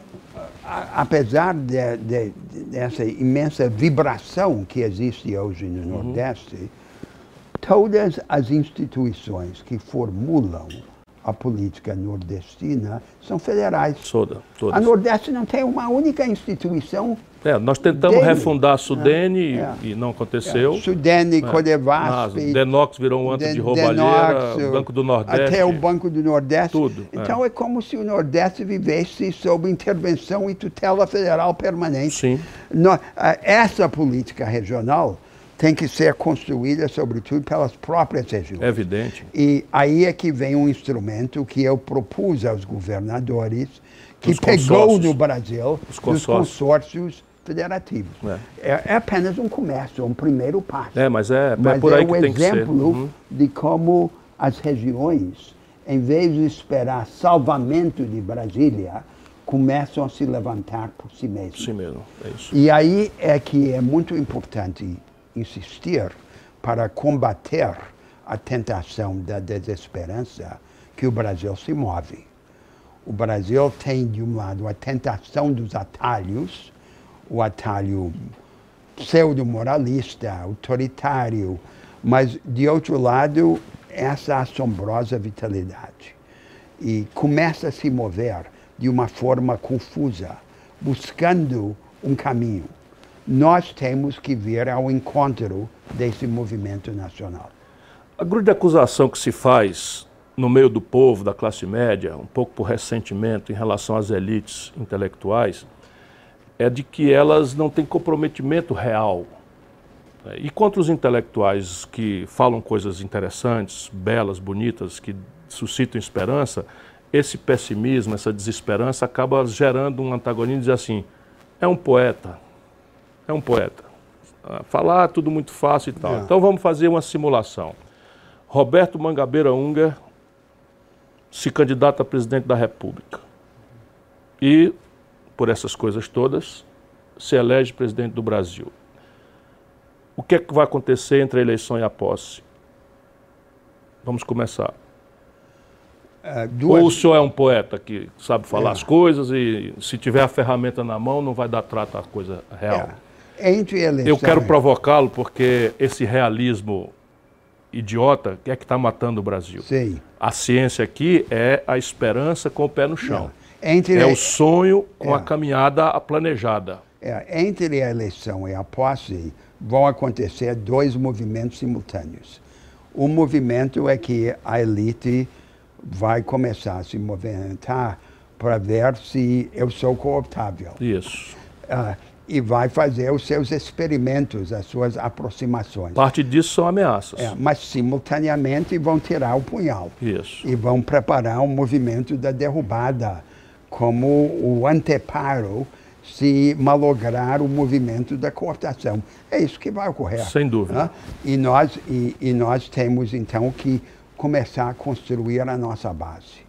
a, apesar de, de, dessa imensa vibração que existe hoje no uhum. Nordeste, todas as instituições que formulam a política nordestina são federais. Toda, todas. A Nordeste não tem uma única instituição. É, nós tentamos dele. refundar a Sudene é, e não aconteceu. É, Sudene, é. Codevasp. Denox virou um antro de roubalheira, Denox, Banco do Nordeste. Até o Banco do Nordeste. Tudo. É. Então é. é como se o Nordeste vivesse sob intervenção e tutela federal permanente. Sim. No, essa política regional tem que ser construída, sobretudo, pelas próprias regiões. É evidente. E aí é que vem um instrumento que eu propus aos governadores, que Os pegou no Brasil Os consórcios. consórcios federativos. É. é. É, apenas um comércio, um primeiro passo. É, mas é, é mas por aí é que tem que ser. exemplo uhum. de como as regiões, em vez de esperar salvamento de Brasília, começam a se levantar por si mesmas. Si mesmo, é isso. E aí é que é muito importante insistir para combater a tentação da desesperança que o Brasil se move. O Brasil tem, de um lado, a tentação dos atalhos, o atalho pseudo-moralista, autoritário, mas, de outro lado, essa assombrosa vitalidade. E começa a se mover de uma forma confusa, buscando um caminho. Nós temos que vir ao encontro desse movimento nacional. A grande acusação que se faz no meio do povo, da classe média, um pouco por ressentimento em relação às elites intelectuais, é de que elas não têm comprometimento real. E contra os intelectuais que falam coisas interessantes, belas, bonitas, que suscitam esperança, esse pessimismo, essa desesperança acaba gerando um antagonismo e diz assim: é um poeta, é um poeta. Ah, falar tudo muito fácil e tal. É. Então vamos fazer uma simulação. Roberto Mangabeira Unger se candidata a presidente da República. E por essas coisas todas, se elege presidente do Brasil. O que é que vai acontecer entre a eleição e a posse? Vamos começar. Uh, duas... Ou o senhor é um poeta que sabe falar é. as coisas e se tiver a ferramenta na mão não vai dar trato à coisa real? É. Entre. Eu quero provocá-lo porque esse realismo idiota é que está matando o Brasil. Sim. A ciência aqui é a esperança com o pé no chão. Entre é o sonho com é. a caminhada planejada. É, entre a eleição e a posse vão acontecer dois movimentos simultâneos. Um movimento é que a elite vai começar a se movimentar para ver se eu sou cooptável. Isso. Uh, e vai fazer os seus experimentos, as suas aproximações. Parte disso são ameaças. É, mas simultaneamente vão tirar o punhal. Isso. E vão preparar um movimento da derrubada como o anteparo se malograr o movimento da cooptação. É isso que vai ocorrer. Sem dúvida. Né? E, nós, e, e nós temos, então, que começar a construir a nossa base.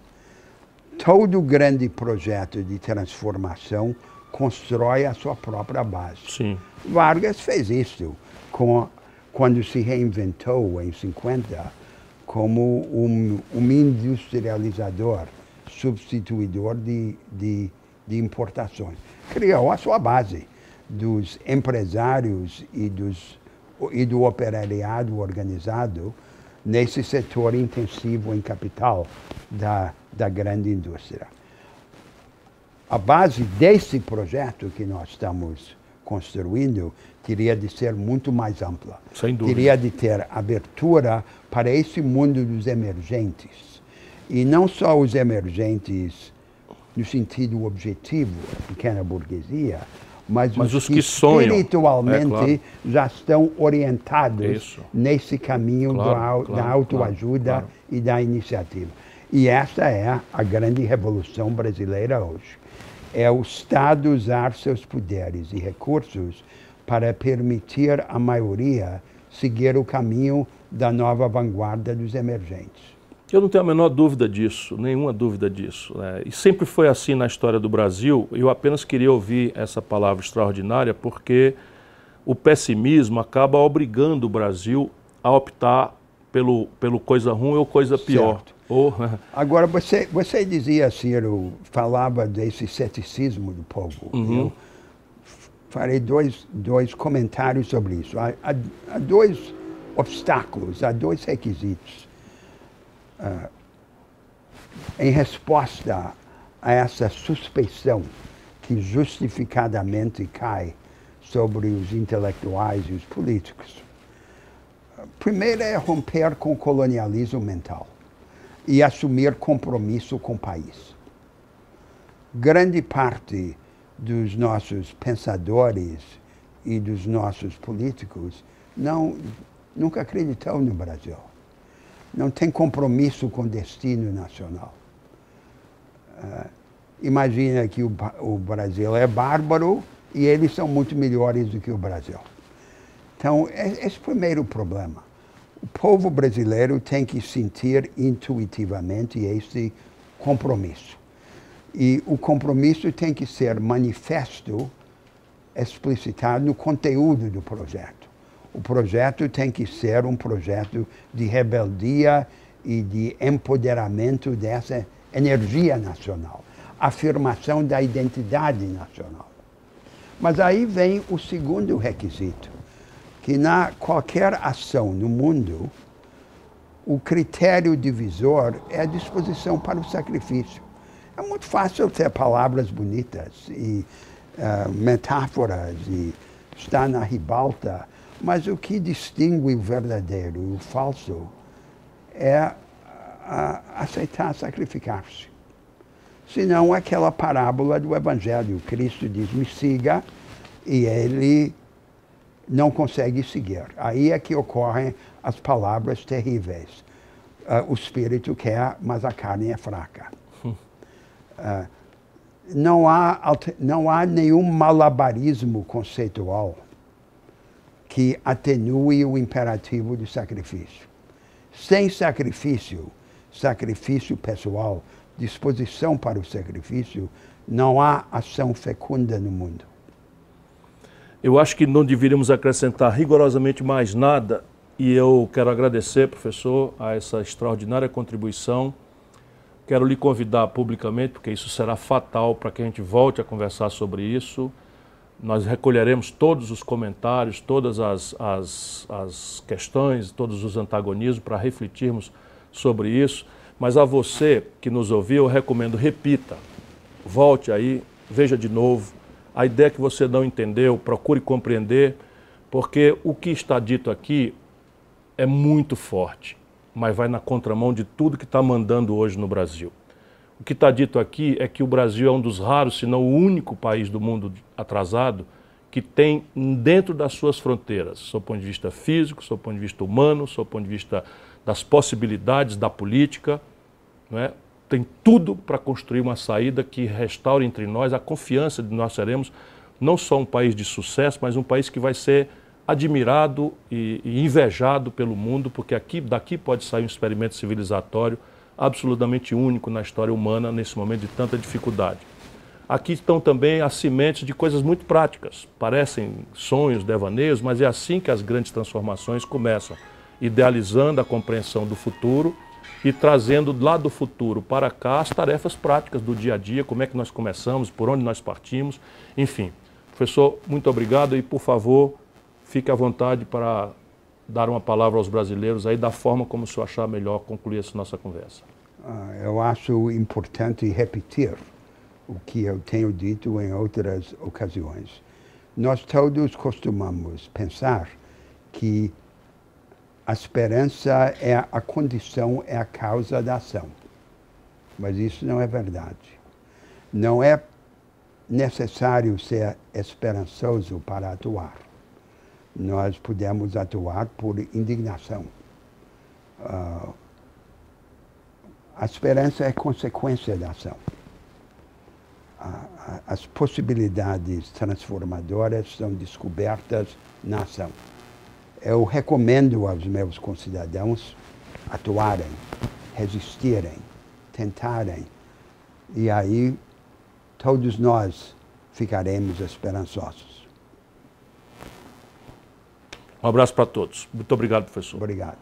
Todo grande projeto de transformação constrói a sua própria base. Sim. Vargas fez isso com, quando se reinventou em 50 como um, um industrializador substituidor de, de, de importações. Criou a sua base dos empresários e, dos, e do operariado organizado nesse setor intensivo em capital da, da grande indústria. A base desse projeto que nós estamos construindo teria de ser muito mais ampla. Sem dúvida. Teria de ter abertura para esse mundo dos emergentes e não só os emergentes no sentido objetivo, a pequena burguesia, mas, mas os, os, que, sonham, espiritualmente é, claro. já estão orientados Isso. nesse caminho claro, claro, da autoajuda e da iniciativa. E essa é a grande revolução brasileira hoje. É o Estado usar seus poderes e recursos para permitir à maioria seguir o caminho da nova vanguarda dos emergentes. Eu não tenho a menor dúvida disso, nenhuma dúvida disso. Né? E sempre foi assim na história do Brasil. Eu apenas queria ouvir essa palavra extraordinária porque o pessimismo acaba obrigando o Brasil a optar pelo, pelo coisa ruim ou coisa pior. Ou... Agora, você, você dizia, Ciro, falava desse ceticismo do povo. Uhum. Eu farei dois, dois comentários sobre isso. Há, há, há dois obstáculos, há dois requisitos uh, em resposta a essa suspeição que justificadamente cai sobre os intelectuais e os políticos. Primeiro é romper com o colonialismo mental e assumir compromisso com o país. Grande parte dos nossos pensadores e dos nossos políticos não, nunca acreditou no Brasil não tem compromisso com o destino nacional. Uh, imagina que o, o, Brasil é bárbaro e eles são muito melhores do que o Brasil. Então, é, esse é o primeiro problema. O povo brasileiro tem que sentir intuitivamente esse compromisso. E o compromisso tem que ser manifesto, explicitado no conteúdo do projeto o projeto tem que ser um projeto de rebeldia e de empoderamento dessa energia nacional, afirmação da identidade nacional. Mas aí vem o segundo requisito, que na qualquer ação no mundo, o critério divisor é a disposição para o sacrifício. É muito fácil ter palavras bonitas e uh, metáforas e estar na ribalta, mas o que distingue o verdadeiro e o falso é uh, aceitar sacrificar-se. Senão aquela parábola do Evangelho. Cristo diz, me siga, e ele não consegue seguir. Aí é que ocorrem as palavras terríveis. Uh, o espírito quer, mas a carne é fraca. Uh, não, há, não há nenhum malabarismo conceitual que atenue o imperativo do sacrifício. Sem sacrifício, sacrifício pessoal, disposição para o sacrifício, não há ação fecunda no mundo. Eu acho que não deveríamos acrescentar rigorosamente mais nada e eu quero agradecer, professor, a essa extraordinária contribuição. Quero lhe convidar publicamente, porque isso será fatal para que a gente volte a conversar sobre isso. Nós recolheremos todos os comentários, todas as, as, as questões, todos os antagonismos para refletirmos sobre isso. Mas a você que nos ouviu, eu recomendo, repita, volte aí, veja de novo, a ideia que você não entendeu, procure compreender, porque o que está dito aqui é muito forte, mas vai na contramão de tudo que está mandando hoje no Brasil. O que está dito aqui é que o Brasil é um dos raros, se não o único país do mundo atrasado que tem dentro das suas fronteiras, do ponto de vista físico, do ponto de vista humano, do ponto de vista das possibilidades da política, não é? Tem tudo para construir uma saída que restaure entre nós a confiança de que nós seremos não só um país de sucesso, mas um país que vai ser admirado e, e invejado pelo mundo, porque aqui, daqui pode sair um experimento civilizatório absolutamente único na história humana nesse momento de tanta dificuldade. Aqui estão também as sementes de coisas muito práticas. Parecem sonhos, devaneios, mas é assim que as grandes transformações começam, idealizando a compreensão do futuro e trazendo lá do futuro para cá as tarefas práticas do dia a dia, como é que nós começamos, por onde nós partimos, enfim. Professor, muito obrigado e, por favor, fique à vontade para dar uma palavra aos brasileiros aí da forma como o senhor achar melhor concluir essa nossa conversa. Uh, eu acho importante repetir o que eu tenho dito em outras ocasiões. Nós todos costumamos pensar que a esperança é a condição, é a causa da ação. Mas isso não é verdade. Não é necessário ser esperançoso para atuar. Nós podemos atuar por indignação. Uh, a esperança é consequência da ação. as possibilidades transformadoras são descobertas na ação eu recomendo aos meus concidadãos atuarem, resistirem, tentarem. E aí todos nós ficaremos esperançosos. Um abraço para todos. Muito obrigado, professor. Obrigado.